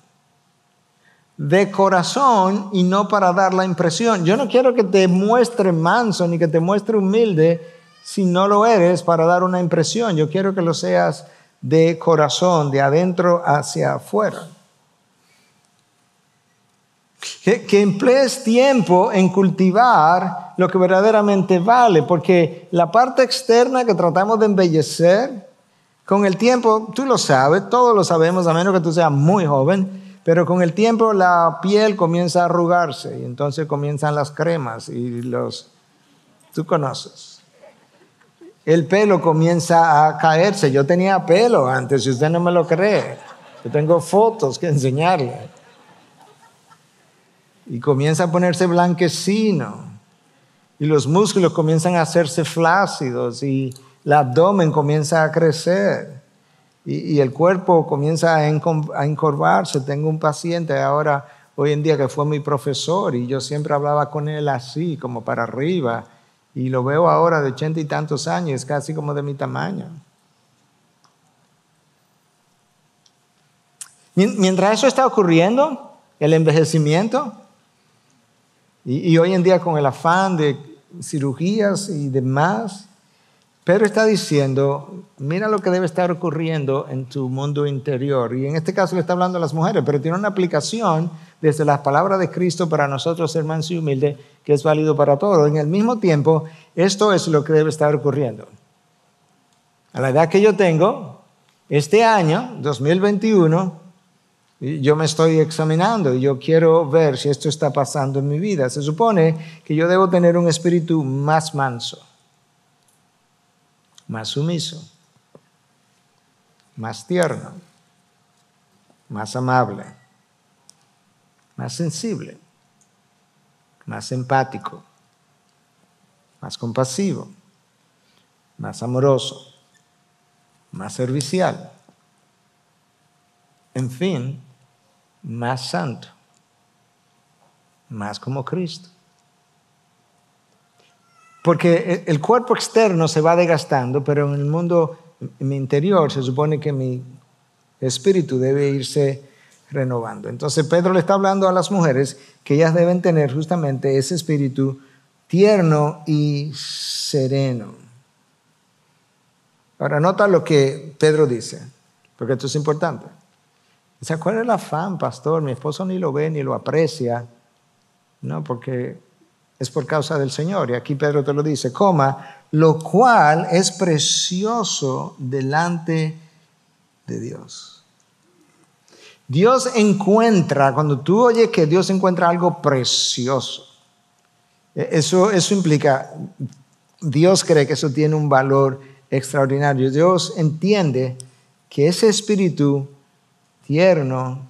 B: De corazón y no para dar la impresión. Yo no quiero que te muestre manso ni que te muestre humilde si no lo eres para dar una impresión. Yo quiero que lo seas de corazón, de adentro hacia afuera. Que, emplees tiempo en cultivar lo que verdaderamente vale, porque la parte externa que tratamos de embellecer, con el tiempo, tú lo sabes, todos lo sabemos, a menos que tú seas muy joven, pero con el tiempo la piel comienza a arrugarse y entonces comienzan las cremas y los... Tú conoces. El pelo comienza a caerse. Yo tenía pelo antes, si usted no me lo cree. Yo tengo fotos que enseñarle. Y comienza a ponerse blanquecino. Y los músculos comienzan a hacerse flácidos y el abdomen comienza a crecer y, el cuerpo comienza a, encorvarse. Tengo un paciente ahora, hoy en día, que fue mi profesor y yo siempre hablaba con él así, como para arriba. Y lo veo ahora de ochenta y tantos años, casi como de mi tamaño. Mientras eso está ocurriendo, el envejecimiento, y hoy en día con el afán de cirugías y demás, Pedro está diciendo, mira lo que debe estar ocurriendo en tu mundo interior. Y en este caso le está hablando a las mujeres, pero tiene una aplicación desde las palabras de Cristo para nosotros, hermanos y humildes, que es válido para todos. En el mismo tiempo, esto es lo que debe estar ocurriendo. A la edad que yo tengo, este año, 2021, yo me estoy examinando y yo quiero ver si esto está pasando en mi vida. Se supone que yo debo tener un espíritu más manso más sumiso, más tierno, más amable, más sensible, más empático, más compasivo, más amoroso, más servicial, en fin, más santo, más como Cristo. Porque el cuerpo externo se va desgastando, pero en el mundo interior se supone que mi espíritu debe irse renovando. Entonces Pedro le está hablando a las mujeres que ellas deben tener justamente ese espíritu tierno y sereno. Ahora nota lo que Pedro dice, porque esto es importante. ¿cuál es el afán, pastor? Mi esposo ni lo ve ni lo aprecia. No, porque es por causa del Señor. Y aquí Pedro te lo dice, coma, lo cual es precioso delante de Dios. Dios encuentra, cuando tú oyes que Dios encuentra algo precioso, e, eso, eso implica, Dios cree que eso tiene un valor extraordinario. Dios entiende que ese espíritu tierno,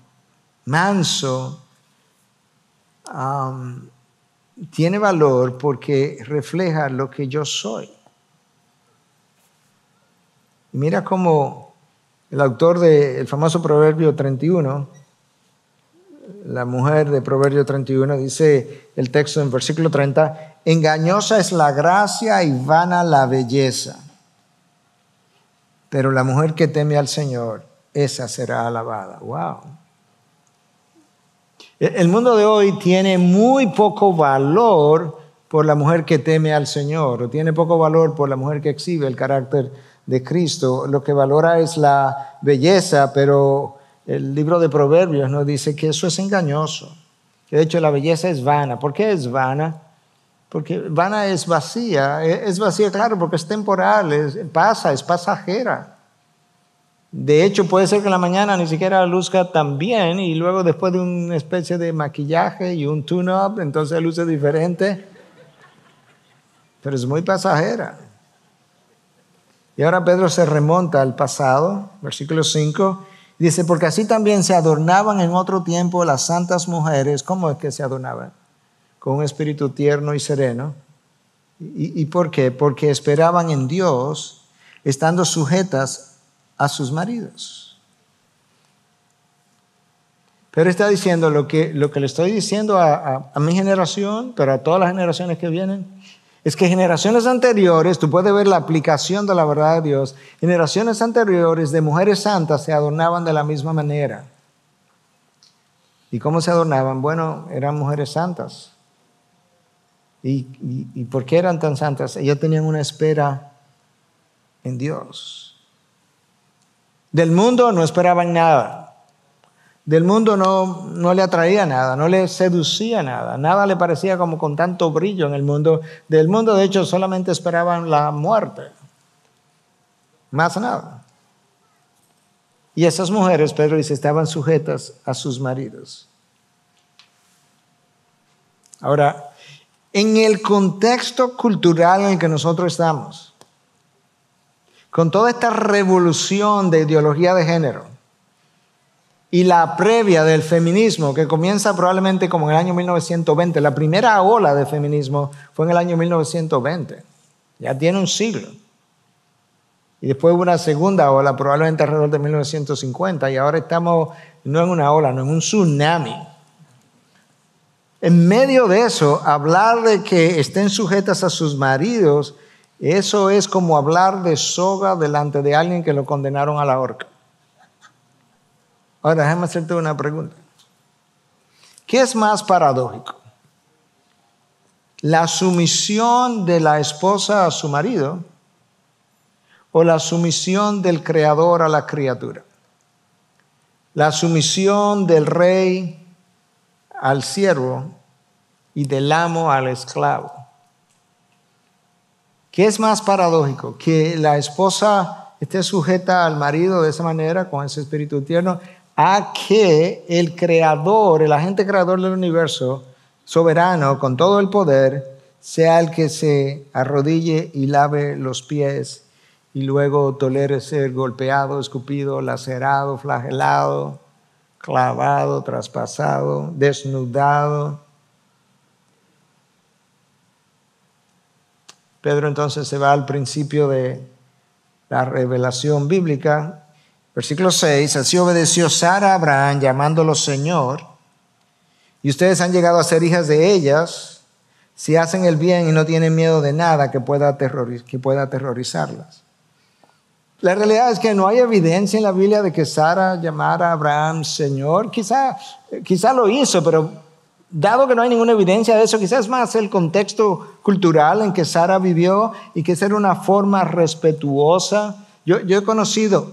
B: manso, tiene valor porque refleja lo que yo soy. Mira cómo el autor del famoso Proverbio 31, la mujer de Proverbio 31, dice el texto en versículo 30, engañosa es la gracia y vana la belleza, pero la mujer que teme al Señor, esa será alabada. ¡Wow! El mundo de hoy tiene muy poco valor por la mujer que teme al Señor, o tiene poco valor por la mujer que exhibe el carácter de Cristo. Lo que valora es la belleza, pero el libro de Proverbios nos dice que eso es engañoso, que de hecho la belleza es vana. ¿Por qué es vana? Porque vana es vacía, es vacía, claro, porque es temporal, pasa, es pasajera. De hecho, puede ser que en la mañana ni siquiera luzca tan bien y luego después de una especie de maquillaje y un tune-up, entonces luce diferente. Pero es muy pasajera. Y ahora Pedro se remonta al pasado, versículo 5, dice, porque así también se adornaban en otro tiempo las santas mujeres. ¿Cómo es que se adornaban? Con un espíritu tierno y sereno. ¿Y, y por qué? Porque esperaban en Dios, estando sujetas a sus maridos. Pero está diciendo lo que, lo que le estoy diciendo a, mi generación, pero a todas las generaciones que vienen, es que generaciones anteriores, tú puedes ver la aplicación de la verdad de Dios, generaciones anteriores de mujeres santas se adornaban de la misma manera. ¿Y cómo se adornaban? Bueno, eran mujeres santas. ¿Y, y, y por qué eran tan santas? Ellas tenían una espera en Dios. Del mundo no esperaban nada. Del mundo no, no le atraía nada, no le seducía nada, nada le parecía como con tanto brillo en el mundo. Del mundo, de hecho, solamente esperaban la muerte. Más nada. Y esas mujeres, Pedro dice, estaban sujetas a sus maridos. Ahora, en el contexto cultural en el que nosotros estamos, con toda esta revolución de ideología de género y la previa del feminismo, que comienza probablemente como en el año 1920, la primera ola de feminismo fue en el año 1920, ya tiene un siglo. Y después hubo una segunda ola, probablemente alrededor de 1950, y ahora estamos no en una ola, no en un tsunami. En medio de eso, hablar de que estén sujetas a sus maridos eso es como hablar de soga delante de alguien que lo condenaron a la horca. Ahora, déjame hacerte una pregunta. ¿Qué es más paradójico? ¿La sumisión de la esposa a su marido o la sumisión del creador a la criatura? La sumisión del rey al siervo y del amo al esclavo. ¿Qué es más paradójico? Que la esposa esté sujeta al marido de esa manera, con ese espíritu tierno, a que el creador, el agente creador del universo, soberano, con todo el poder, sea el que se arrodille y lave los pies y luego tolere ser golpeado, escupido, lacerado, flagelado, clavado, traspasado, desnudado Pedro entonces se va al principio de la revelación bíblica. Versículo 6, así obedeció Sara a Abraham llamándolo Señor, y ustedes han llegado a ser hijas de ellas, si hacen el bien y no tienen miedo de nada que pueda, que pueda aterrorizarlas. La realidad es que no hay evidencia en la Biblia de que Sara llamara a Abraham Señor. Quizá, quizá lo hizo, pero dado que no hay ninguna evidencia de eso, quizás más el contexto cultural en que Sara vivió y que era una forma respetuosa. Yo, yo he conocido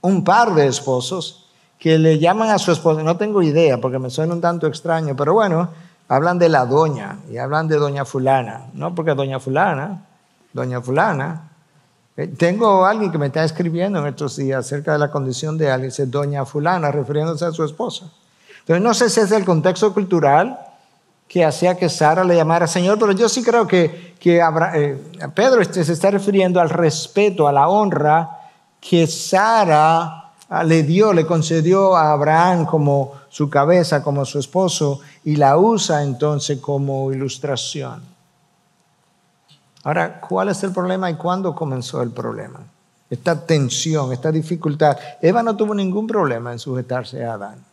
B: un par de esposos que le llaman a su esposa, no tengo idea porque me suena un tanto extraño, pero bueno, hablan de la doña y hablan de doña fulana, no porque doña fulana, doña fulana, eh, tengo alguien que me está escribiendo en estos días acerca de la condición de alguien, dice doña fulana, refiriéndose a su esposa. Entonces no sé si es el contexto cultural que hacía que Sara le llamara Señor, pero yo sí creo que, eh, Pedro este se está refiriendo al respeto, a la honra que Sara ah, le dio, le concedió a Abraham como su cabeza, como su esposo, y la usa entonces como ilustración. Ahora, ¿cuál es el problema y cuándo comenzó el problema? Esta tensión, esta dificultad. Eva no tuvo ningún problema en sujetarse a Adán.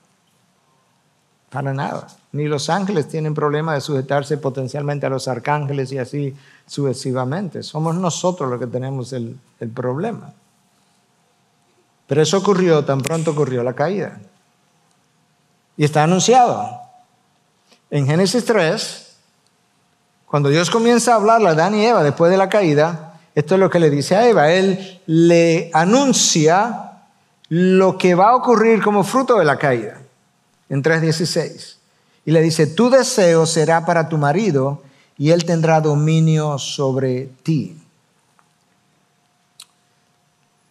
B: Para nada. Ni los ángeles tienen problema de sujetarse potencialmente a los arcángeles y así sucesivamente. Somos nosotros los que tenemos el, el problema. Pero eso ocurrió, tan pronto ocurrió la caída. Y está anunciado. En Génesis 3, cuando Dios comienza a hablarle a Adán y Eva después de la caída, esto es lo que le dice a Eva. Él le anuncia lo que va a ocurrir como fruto de la caída en 3.16. Y le dice, tu deseo será para tu marido y él tendrá dominio sobre ti.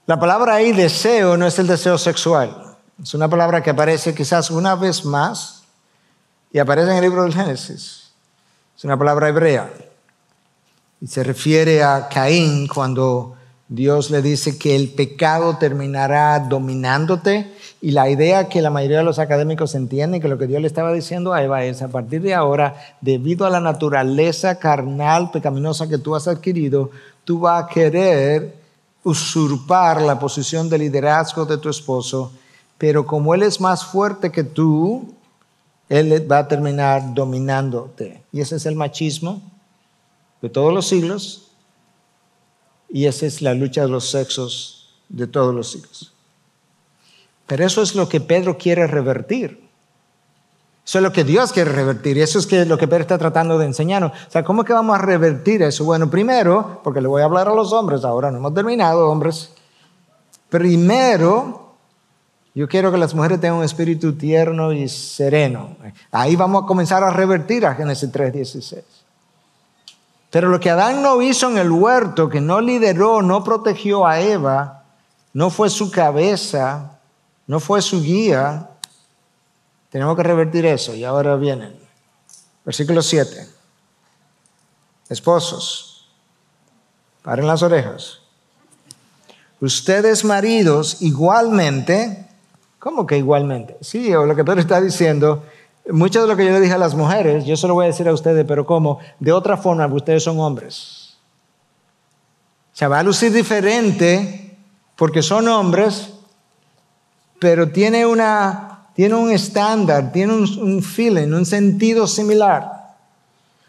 B: La palabra ahí deseo no es el deseo sexual. Es una palabra que aparece quizás una vez más y aparece en el libro del Génesis. Es una palabra hebrea. Y se refiere a Caín cuando Dios le dice que el pecado terminará dominándote. Y la idea que la mayoría de los académicos entienden, que lo que Dios le estaba diciendo a Eva es, a partir de ahora, debido a la naturaleza carnal pecaminosa que tú has adquirido, tú vas a querer usurpar la posición de liderazgo de tu esposo, pero como él es más fuerte que tú, él va a terminar dominándote. Y ese es el machismo de todos los siglos. Y esa es la lucha de los sexos de todos los siglos. Pero eso es lo que Pedro quiere revertir. Eso es lo que Dios quiere revertir y eso es lo que Pedro está tratando de enseñarnos. O sea, ¿cómo es que vamos a revertir eso? Bueno, primero, porque le voy a hablar a los hombres ahora, no hemos terminado, hombres. Primero, yo quiero que las mujeres tengan un espíritu tierno y sereno. Ahí vamos a comenzar a revertir a Génesis 3:16. Pero lo que Adán no hizo en el huerto, que no lideró, no protegió a Eva, no fue su cabeza, no fue su guía, tenemos que revertir eso. Y ahora vienen. Versículo 7. Esposos, paren las orejas. Ustedes maridos igualmente ¿Cómo que igualmente? Sí, o lo que Pedro está diciendo, mucho de lo que yo le dije a las mujeres, yo se lo voy a decir a ustedes, pero ¿cómo? De otra forma, ustedes son hombres. O sea, va a lucir diferente porque son hombres, pero tiene, una, tiene un estándar, tiene un, un feeling, un sentido similar.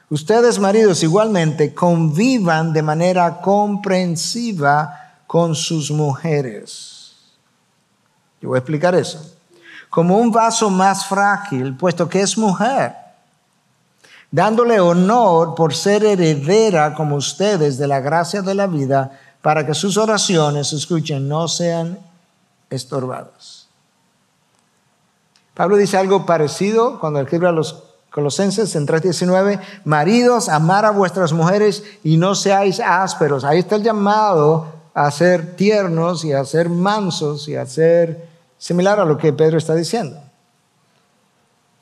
B: Ustedes, maridos, igualmente convivan de manera comprensiva con sus mujeres yo voy a explicar eso. Como un vaso más frágil, puesto que es mujer, dándole honor por ser heredera como ustedes de la gracia de la vida, para que sus oraciones, escuchen, no sean estorbadas. Pablo dice algo parecido cuando escribe a los Colosenses en 3:19, maridos, amar a vuestras mujeres y no seáis ásperos. Ahí está el llamado a ser tiernos y a ser mansos y a ser similar a lo que Pedro está diciendo.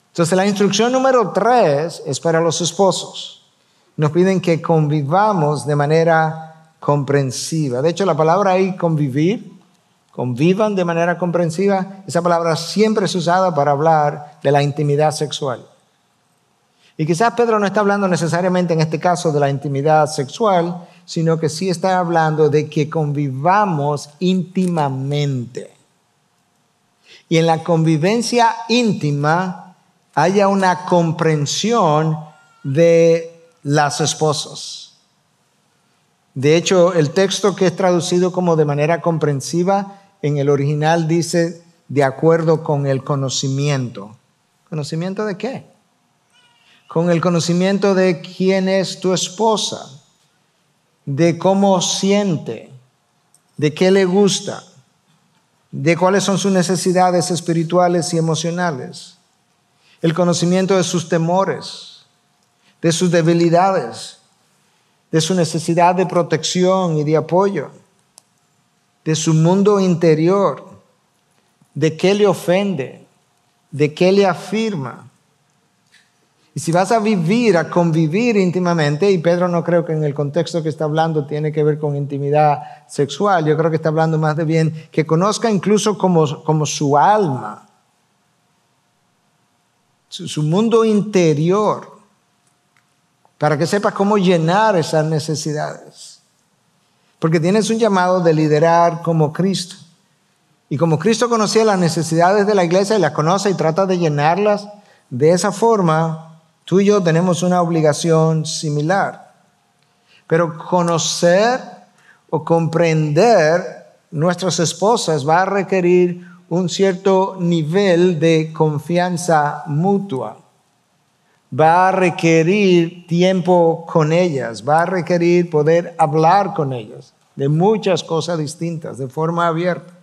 B: Entonces la instrucción número tres es para los esposos. Nos piden que convivamos de manera comprensiva. De hecho, la palabra ahí convivir, convivan de manera comprensiva, esa palabra siempre es usada para hablar de la intimidad sexual. Y quizás Pedro no está hablando necesariamente en este caso de la intimidad sexual, sino que sí está hablando de que convivamos íntimamente. Y en la convivencia íntima haya una comprensión de las esposas. De hecho, el texto que es traducido como de manera comprensiva en el original dice de acuerdo con el conocimiento. ¿Conocimiento de qué? Con el conocimiento de quién es tu esposa, de cómo siente, de qué le gusta, de cuáles son sus necesidades espirituales y emocionales, el conocimiento de sus temores, de sus debilidades, de su necesidad de protección y de apoyo, de su mundo interior, de qué le ofende, de qué le afirma, y si vas a vivir, a convivir íntimamente, y Pedro no creo que en el contexto que está hablando tiene que ver con intimidad sexual, yo creo que está hablando más de bien que conozca incluso como, como su alma, su, su mundo interior, para que sepa cómo llenar esas necesidades. Porque tienes un llamado de liderar como Cristo. Y como Cristo conocía las necesidades de la iglesia y las conoce y trata de llenarlas de esa forma, Tú y yo tenemos una obligación similar. Pero conocer o comprender nuestras esposas va a requerir un cierto nivel de confianza mutua. Va a requerir tiempo con ellas, va a requerir poder hablar con ellas de muchas cosas distintas, de forma abierta.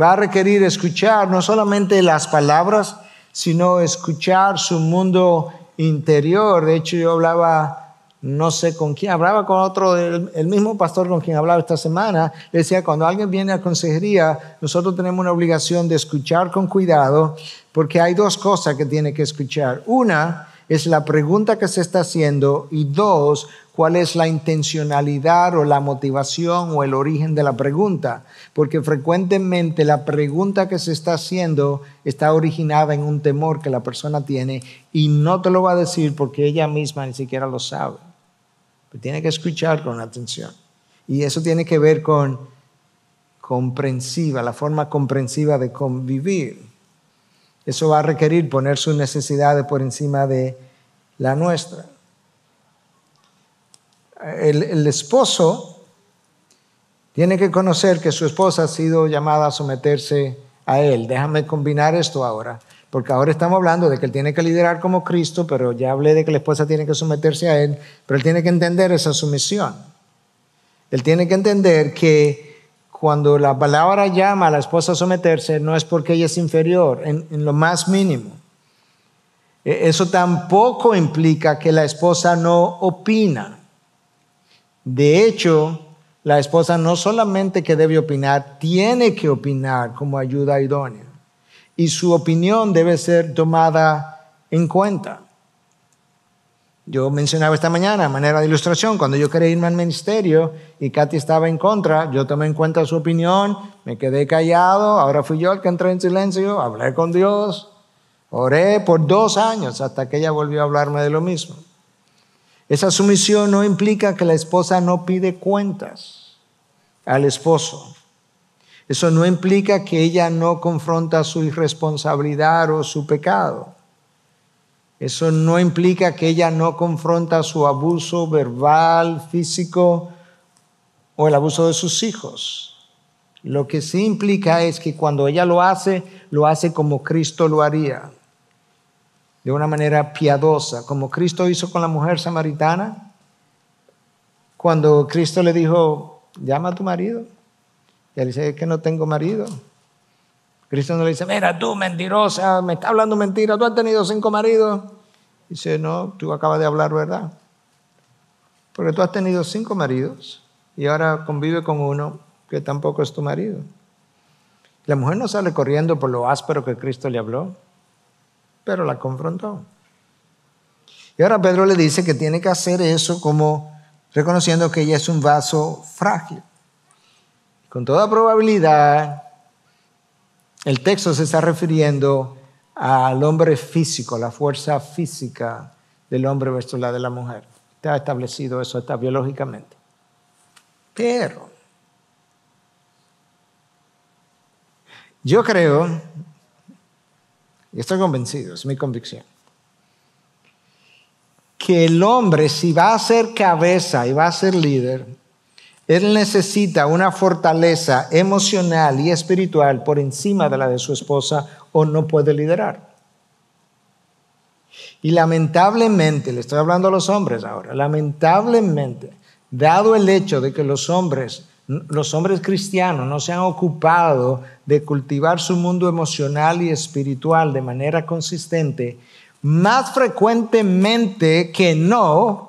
B: Va a requerir escuchar no solamente las palabras, sino escuchar su mundo interior. De hecho, yo hablaba, no sé con quién, hablaba con otro, el, mismo pastor con quien hablaba esta semana, decía, cuando alguien viene a consejería, nosotros tenemos una obligación de escuchar con cuidado, porque hay dos cosas que tiene que escuchar. Una es la pregunta que se está haciendo y dos, cuál es la intencionalidad o la motivación o el origen de la pregunta, porque frecuentemente la pregunta que se está haciendo está originada en un temor que la persona tiene y no te lo va a decir porque ella misma ni siquiera lo sabe. Pero tiene que escuchar con atención. Y eso tiene que ver con comprensiva, la forma comprensiva de convivir. Eso va a requerir poner sus necesidades por encima de la nuestra el, esposo tiene que conocer que su esposa ha sido llamada a someterse a él. Déjame combinar esto ahora, porque ahora estamos hablando de que él tiene que liderar como Cristo, pero ya hablé de que la esposa tiene que someterse a él, pero él tiene que entender esa sumisión. Él tiene que entender que cuando la palabra llama a la esposa a someterse, no es porque ella es inferior, en, lo más mínimo. E, eso tampoco implica que la esposa no opina. De hecho, la esposa no solamente que debe opinar, tiene que opinar como ayuda idónea. Y su opinión debe ser tomada en cuenta. Yo mencionaba esta mañana, a manera de ilustración, cuando yo quería irme al ministerio y Katy estaba en contra, yo tomé en cuenta su opinión, me quedé callado, ahora fui yo el que entré en silencio, hablé con Dios, oré por dos años hasta que ella volvió a hablarme de lo mismo. Esa sumisión no implica que la esposa no pide cuentas al esposo. Eso no implica que ella no confronta su irresponsabilidad o su pecado. Eso no implica que ella no confronta su abuso verbal, físico o el abuso de sus hijos. Lo que sí implica es que cuando ella lo hace, lo hace como Cristo lo haría de una manera piadosa, como Cristo hizo con la mujer samaritana, cuando Cristo le dijo, llama a tu marido. Y él dice, es que no tengo marido. Cristo no le dice, mira tú mentirosa, me está hablando mentira, tú has tenido cinco maridos. Dice, no, tú acabas de hablar verdad. Porque tú has tenido cinco maridos y ahora convive con uno que tampoco es tu marido. La mujer no sale corriendo por lo áspero que Cristo le habló pero la confrontó. Y ahora Pedro le dice que tiene que hacer eso como reconociendo que ella es un vaso frágil. Con toda probabilidad, el texto se está refiriendo al hombre físico, la fuerza física del hombre versus la de la mujer. Está establecido eso, está biológicamente. Pero yo creo y estoy convencido, es mi convicción, que el hombre, si va a ser cabeza y va a ser líder, él necesita una fortaleza emocional y espiritual por encima de la de su esposa o no puede liderar. Y lamentablemente, le estoy hablando a los hombres ahora, lamentablemente, dado el hecho de que los hombres, los hombres cristianos no se han ocupado de cultivar su mundo emocional y espiritual de manera consistente, más frecuentemente que no,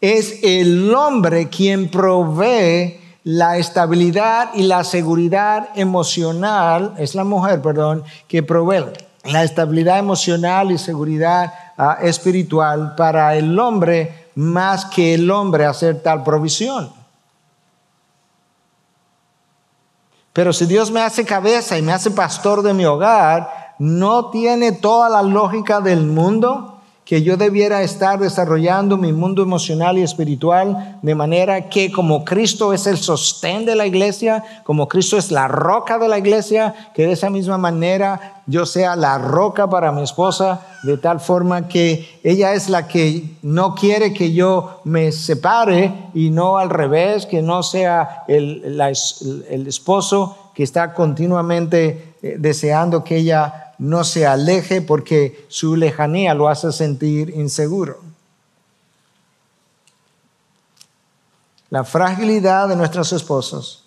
B: es el hombre quien provee la estabilidad y la seguridad emocional, es la mujer, perdón, que provee la estabilidad emocional y seguridad ah, espiritual para el hombre más que el hombre hacer tal provisión. Pero si Dios me hace cabeza y me hace pastor de mi hogar, no tiene toda la lógica del mundo que yo debiera estar desarrollando mi mundo emocional y espiritual de manera que como Cristo es el sostén de la iglesia, como Cristo es la roca de la iglesia, que de esa misma manera yo sea la roca para mi esposa, de tal forma que ella es la que no quiere que yo me separe y no al revés, que no sea el, esposo que está continuamente eh, deseando que ella no se aleje porque su lejanía lo hace sentir inseguro. La fragilidad de nuestros esposos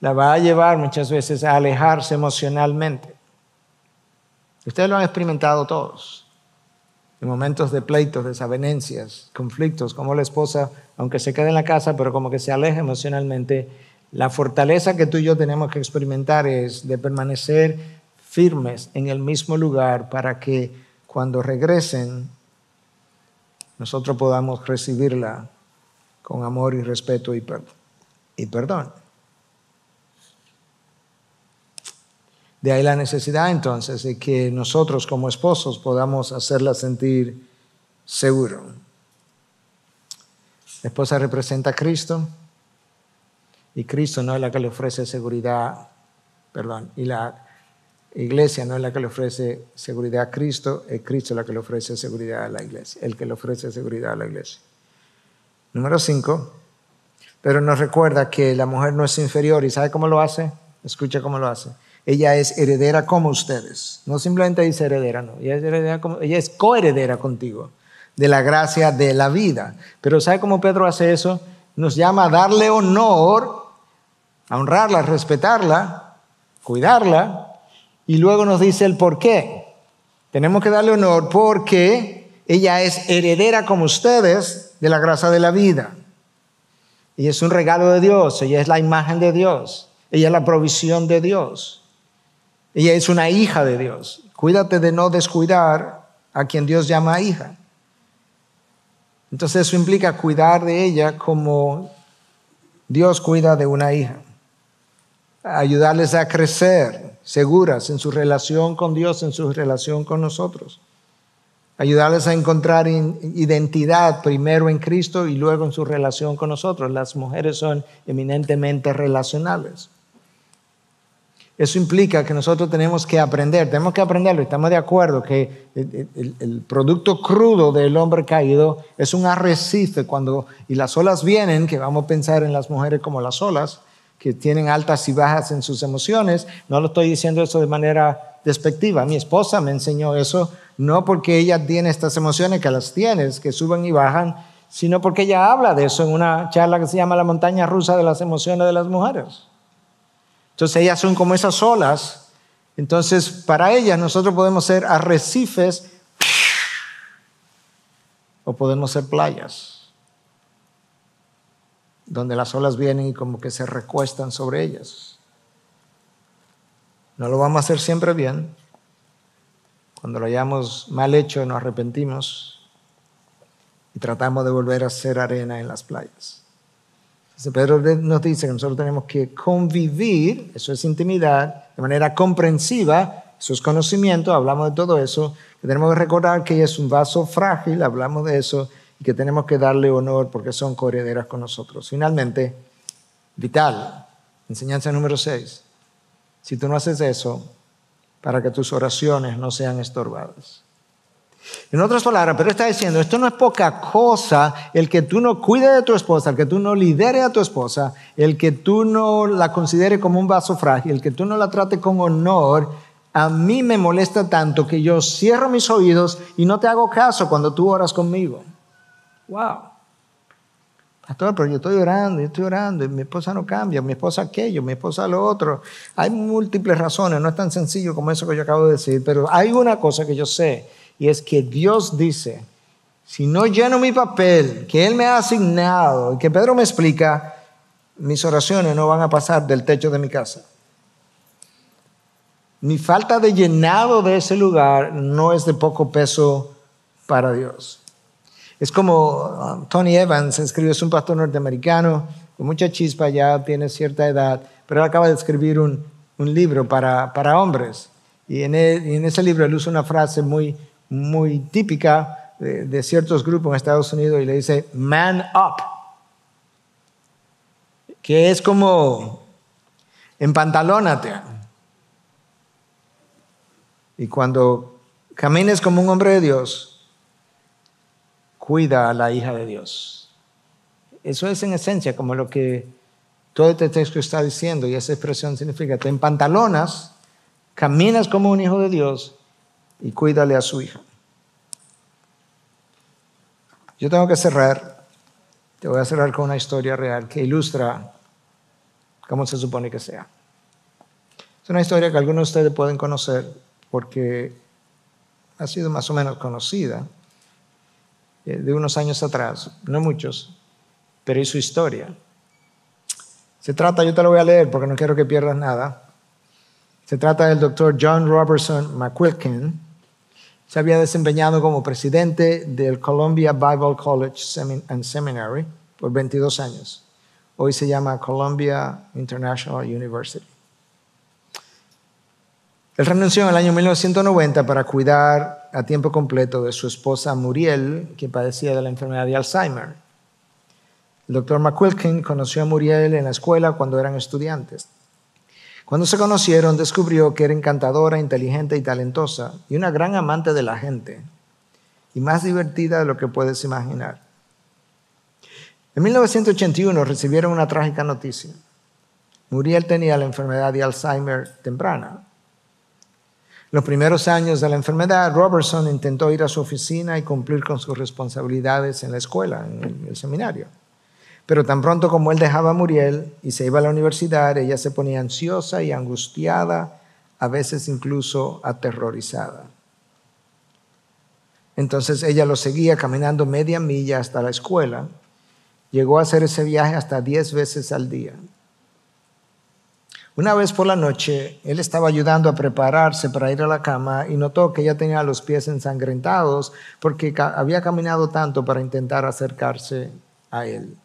B: la va a llevar muchas veces a alejarse emocionalmente. Ustedes lo han experimentado todos. En momentos de pleitos, desavenencias, conflictos, como la esposa, aunque se quede en la casa, pero como que se aleja emocionalmente. La fortaleza que tú y yo tenemos que experimentar es de permanecer firmes en el mismo lugar para que cuando regresen nosotros podamos recibirla con amor y respeto y, perdón. De ahí la necesidad entonces de que nosotros como esposos podamos hacerla sentir seguro. La esposa representa a Cristo y Cristo no es la que le ofrece seguridad, perdón, y la iglesia no es la que le ofrece seguridad a Cristo, es Cristo la que le ofrece seguridad a la iglesia, el que le ofrece seguridad a la iglesia. Número cinco, pero nos recuerda que la mujer no es inferior y ¿sabe cómo lo hace? Escucha cómo lo hace. Ella es heredera como ustedes. No simplemente dice heredera, no. Ella es, ella es coheredera contigo de la gracia de la vida. Pero ¿sabe cómo Pedro hace eso? Nos llama a darle honor, a honrarla, a respetarla, cuidarla, y luego nos dice el por qué. Tenemos que darle honor porque ella es heredera como ustedes de la gracia de la vida. Y es un regalo de Dios, ella es la imagen de Dios, ella es la provisión de Dios. Ella es una hija de Dios. Cuídate de no descuidar a quien Dios llama hija. Entonces eso implica cuidar de ella como Dios cuida de una hija ayudarles a crecer seguras en su relación con Dios, en su relación con nosotros. Ayudarles a encontrar identidad primero en Cristo y luego en su relación con nosotros. Las mujeres son eminentemente relacionales. Eso implica que nosotros tenemos que aprender, tenemos que aprenderlo, estamos de acuerdo que el, producto crudo del hombre caído es un arrecife cuando, y las olas vienen, que vamos a pensar en las mujeres como las olas, que tienen altas y bajas en sus emociones. No lo estoy diciendo eso de manera despectiva. Mi esposa me enseñó eso, no porque ella tiene estas emociones que las tienes, que suben y bajan, sino porque ella habla de eso en una charla que se llama La montaña rusa de las emociones de las mujeres. Entonces ellas son como esas olas. Entonces para ellas nosotros podemos ser arrecifes o podemos ser playas donde las olas vienen y como que se recuestan sobre ellas. No lo vamos a hacer siempre bien. Cuando lo hayamos mal hecho nos arrepentimos y tratamos de volver a ser arena en las playas. Pedro nos dice que nosotros tenemos que convivir, eso es intimidad, de manera comprensiva, eso es conocimiento, hablamos de todo eso, tenemos que recordar que ella es un vaso frágil, hablamos de eso, que tenemos que darle honor porque son coherederas con nosotros. Finalmente, vital, enseñanza número 6. Si tú no haces eso, para que tus oraciones no sean estorbadas. En otras palabras, pero está diciendo, esto no es poca cosa el que tú no cuides de tu esposa, el que tú no lidere a tu esposa, el que tú no la considere como un vaso frágil, el que tú no la trate con honor, a mí me molesta tanto que yo cierro mis oídos y no te hago caso cuando tú oras conmigo. Wow. Pastor, pero yo estoy orando, yo estoy orando, y mi esposa no cambia, mi esposa aquello, mi esposa lo otro. Hay múltiples razones, no es tan sencillo como eso que yo acabo de decir, pero hay una cosa que yo sé, y es que Dios dice, si no lleno mi papel que Él me ha asignado, y que Pedro me explica, mis oraciones no van a pasar del techo de mi casa. Mi falta de llenado de ese lugar no es de poco peso para Dios. Es como um, Tony Evans escribió, es un pastor norteamericano, con mucha chispa, ya tiene cierta edad, pero él acaba de escribir un, libro para, para hombres. Y en, en, ese libro él usa una frase muy, muy típica de, de ciertos grupos en Estados Unidos y le dice, man up, que es como empantalónate. Y cuando camines como un hombre de Dios, cuida a la hija de Dios. Eso es en esencia como lo que todo este texto está diciendo y esa expresión significa, te empantalonas, caminas como un hijo de Dios y cuídale a su hija. Yo tengo que cerrar, te voy a cerrar con una historia real que ilustra cómo se supone que sea. Es una historia que algunos de ustedes pueden conocer porque ha sido más o menos conocida. Eh, de unos años atrás, no muchos, pero es su historia. Se trata, yo te lo voy a leer porque no quiero que pierdas nada. Se trata del doctor John Robertson McQuilkin. Se había desempeñado como presidente del Columbia Bible College and Seminary por 22 años. Hoy se llama Columbia International University. Él renunció en el año 1990 para cuidar a tiempo completo de su esposa Muriel, que padecía de la enfermedad de Alzheimer. El doctor McQuilkin conoció a Muriel en la escuela cuando eran estudiantes. Cuando se conocieron, descubrió que era encantadora, inteligente y talentosa, y una gran amante de la gente, y más divertida de lo que puedes imaginar. En 1981 recibieron una trágica noticia. Muriel tenía la enfermedad de Alzheimer temprana los primeros años de la enfermedad, Robertson intentó ir a su oficina y cumplir con sus responsabilidades en la escuela, en el, seminario. Pero tan pronto como él dejaba a Muriel y se iba a la universidad, ella se ponía ansiosa y angustiada, a veces incluso aterrorizada. Entonces ella lo seguía caminando media milla hasta la escuela. Llegó a hacer ese viaje hasta diez veces al día. Una vez por la noche, él estaba ayudando a prepararse para ir a la cama y notó que ella tenía los pies ensangrentados porque había caminado tanto para intentar acercarse a él.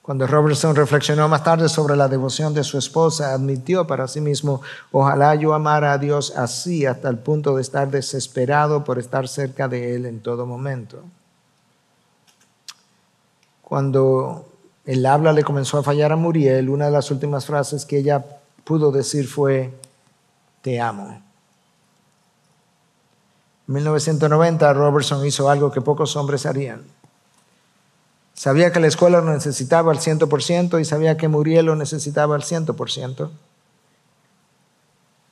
B: Cuando Robertson reflexionó más tarde sobre la devoción de su esposa, admitió para sí mismo, ojalá yo amara a Dios así hasta el punto de estar desesperado por estar cerca de Él en todo momento. Cuando el habla le comenzó a fallar a Muriel, una de las últimas frases que ella pudo decir fue, te amo. En 1990 Robertson hizo algo que pocos hombres harían. Sabía que la escuela lo necesitaba al 100% y sabía que Muriel lo necesitaba al 100%.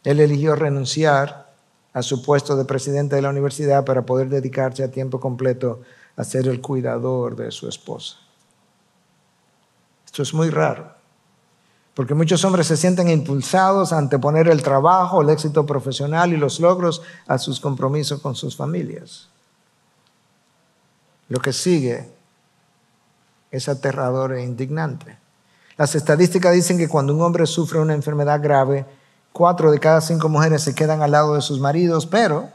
B: Él eligió renunciar a su puesto de presidente de la universidad para poder dedicarse a tiempo completo a ser el cuidador de su esposa. Esto es muy raro, porque muchos hombres se sienten impulsados a anteponer el trabajo, el éxito profesional y los logros a sus compromisos con sus familias. Lo que sigue es aterrador e indignante. Las estadísticas dicen que cuando un hombre sufre una enfermedad grave, cuatro de cada cinco mujeres se quedan al lado de sus maridos, pero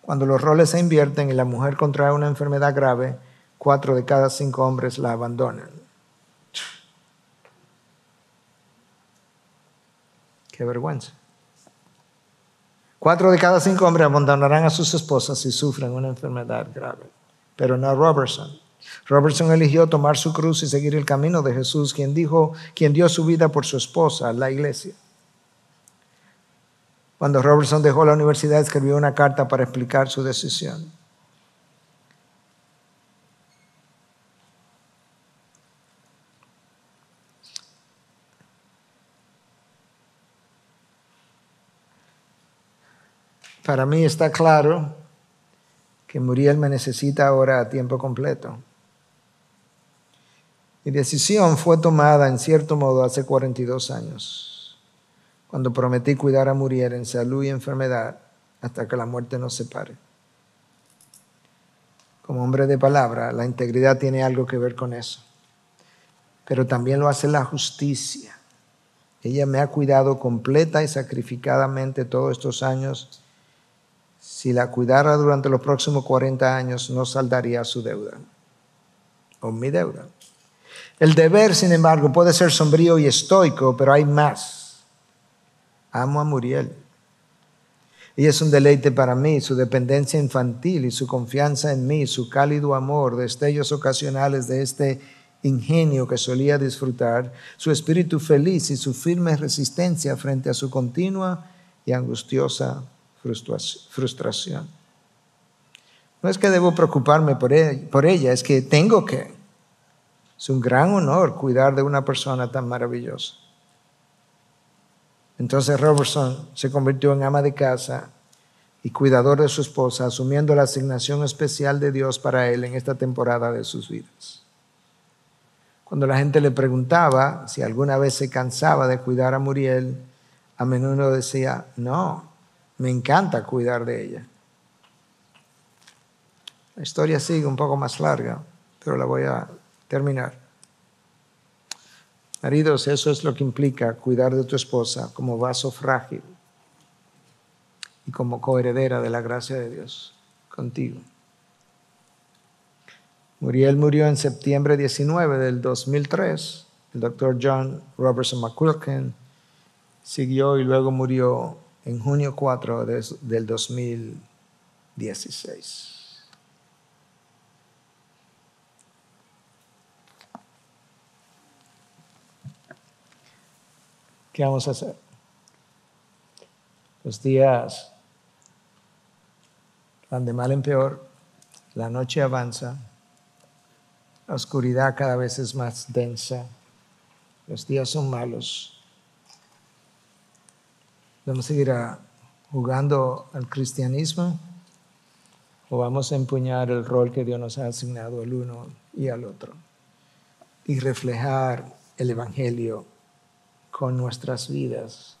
B: cuando los roles se invierten y la mujer contrae una enfermedad grave, cuatro de cada cinco hombres la abandonan. Qué vergüenza. Cuatro de cada cinco hombres abandonarán a sus esposas si sufren una enfermedad grave. Pero no Robertson. Robertson eligió tomar su cruz y seguir el camino de Jesús, quien dijo, quien dio su vida por su esposa, la iglesia. Cuando Robertson dejó la universidad, escribió una carta para explicar su decisión. Para mí está claro que Muriel me necesita ahora a tiempo completo. Mi decisión fue tomada en cierto modo hace 42 años, cuando prometí cuidar a Muriel en salud y enfermedad hasta que la muerte nos separe. Como hombre de palabra, la integridad tiene algo que ver con eso, pero también lo hace la justicia. Ella me ha cuidado completa y sacrificadamente todos estos años si la cuidara durante los próximos 40 años, no saldaría su deuda o mi deuda. El deber, sin embargo, puede ser sombrío y estoico, pero hay más. Amo a Muriel. Y es un deleite para mí, su dependencia infantil y su confianza en mí, su cálido amor, destellos ocasionales de este ingenio que solía disfrutar, su espíritu feliz y su firme resistencia frente a su continua y angustiosa frustración. No es que debo preocuparme por ella, por ella, es que tengo que. Es un gran honor cuidar de una persona tan maravillosa. Entonces Robertson se convirtió en ama de casa y cuidador de su esposa, asumiendo la asignación especial de Dios para él en esta temporada de sus vidas. Cuando la gente le preguntaba si alguna vez se cansaba de cuidar a Muriel, a menudo decía, no, me encanta cuidar de ella. La historia sigue un poco más larga, pero la voy a terminar. Maridos, eso es lo que implica cuidar de tu esposa como vaso frágil y como coheredera de la gracia de Dios contigo. Muriel murió en septiembre 19 del 2003. El doctor John Robertson McQuilkin siguió y luego murió en junio 4 del 2016. ¿Qué vamos a hacer? Los días van de mal en peor, la noche avanza, la oscuridad cada vez es más densa, los días son malos. ¿Vamos a seguir jugando al cristianismo o vamos a empuñar el rol que Dios nos ha asignado al uno y al otro y reflejar el Evangelio con nuestras vidas?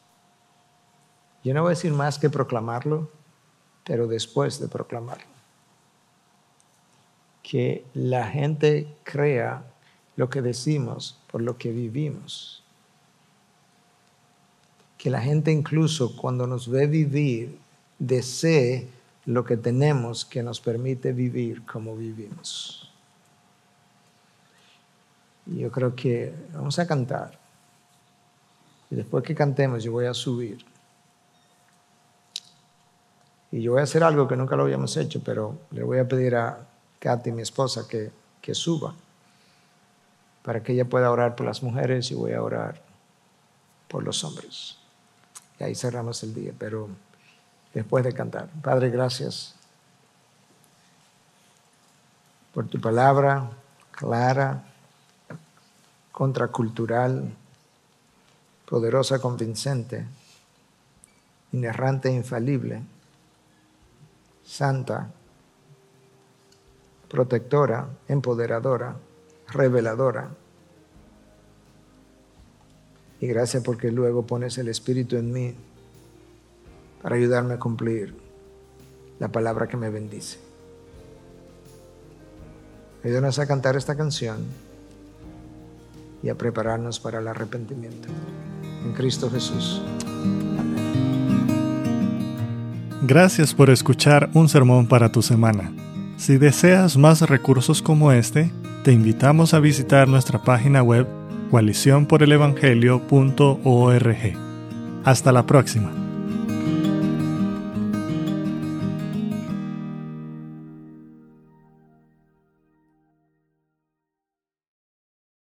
B: Yo no voy a decir más que proclamarlo, pero después de proclamarlo. Que la gente crea lo que decimos por lo que vivimos que la gente incluso cuando nos ve vivir, desee lo que tenemos que nos permite vivir como vivimos. Yo creo que vamos a cantar. Y después que cantemos, yo voy a subir. Y yo voy a hacer algo que nunca lo habíamos hecho, pero le voy a pedir a Katy, mi esposa, que, que suba para que ella pueda orar por las mujeres y voy a orar por los hombres. Y ahí cerramos el día, pero después de cantar. Padre, gracias por tu palabra clara, contracultural, poderosa, convincente, inerrante, infalible, santa, protectora, empoderadora, reveladora y gracias porque luego pones el Espíritu en mí para ayudarme a cumplir la palabra que me bendice. Ayúdanos a cantar esta canción y a prepararnos para el arrepentimiento. En Cristo Jesús.
A: Gracias por escuchar un sermón para tu semana. Si deseas más recursos como este, te invitamos a visitar nuestra página web coaliciónporelevangelio.org. Hasta la próxima.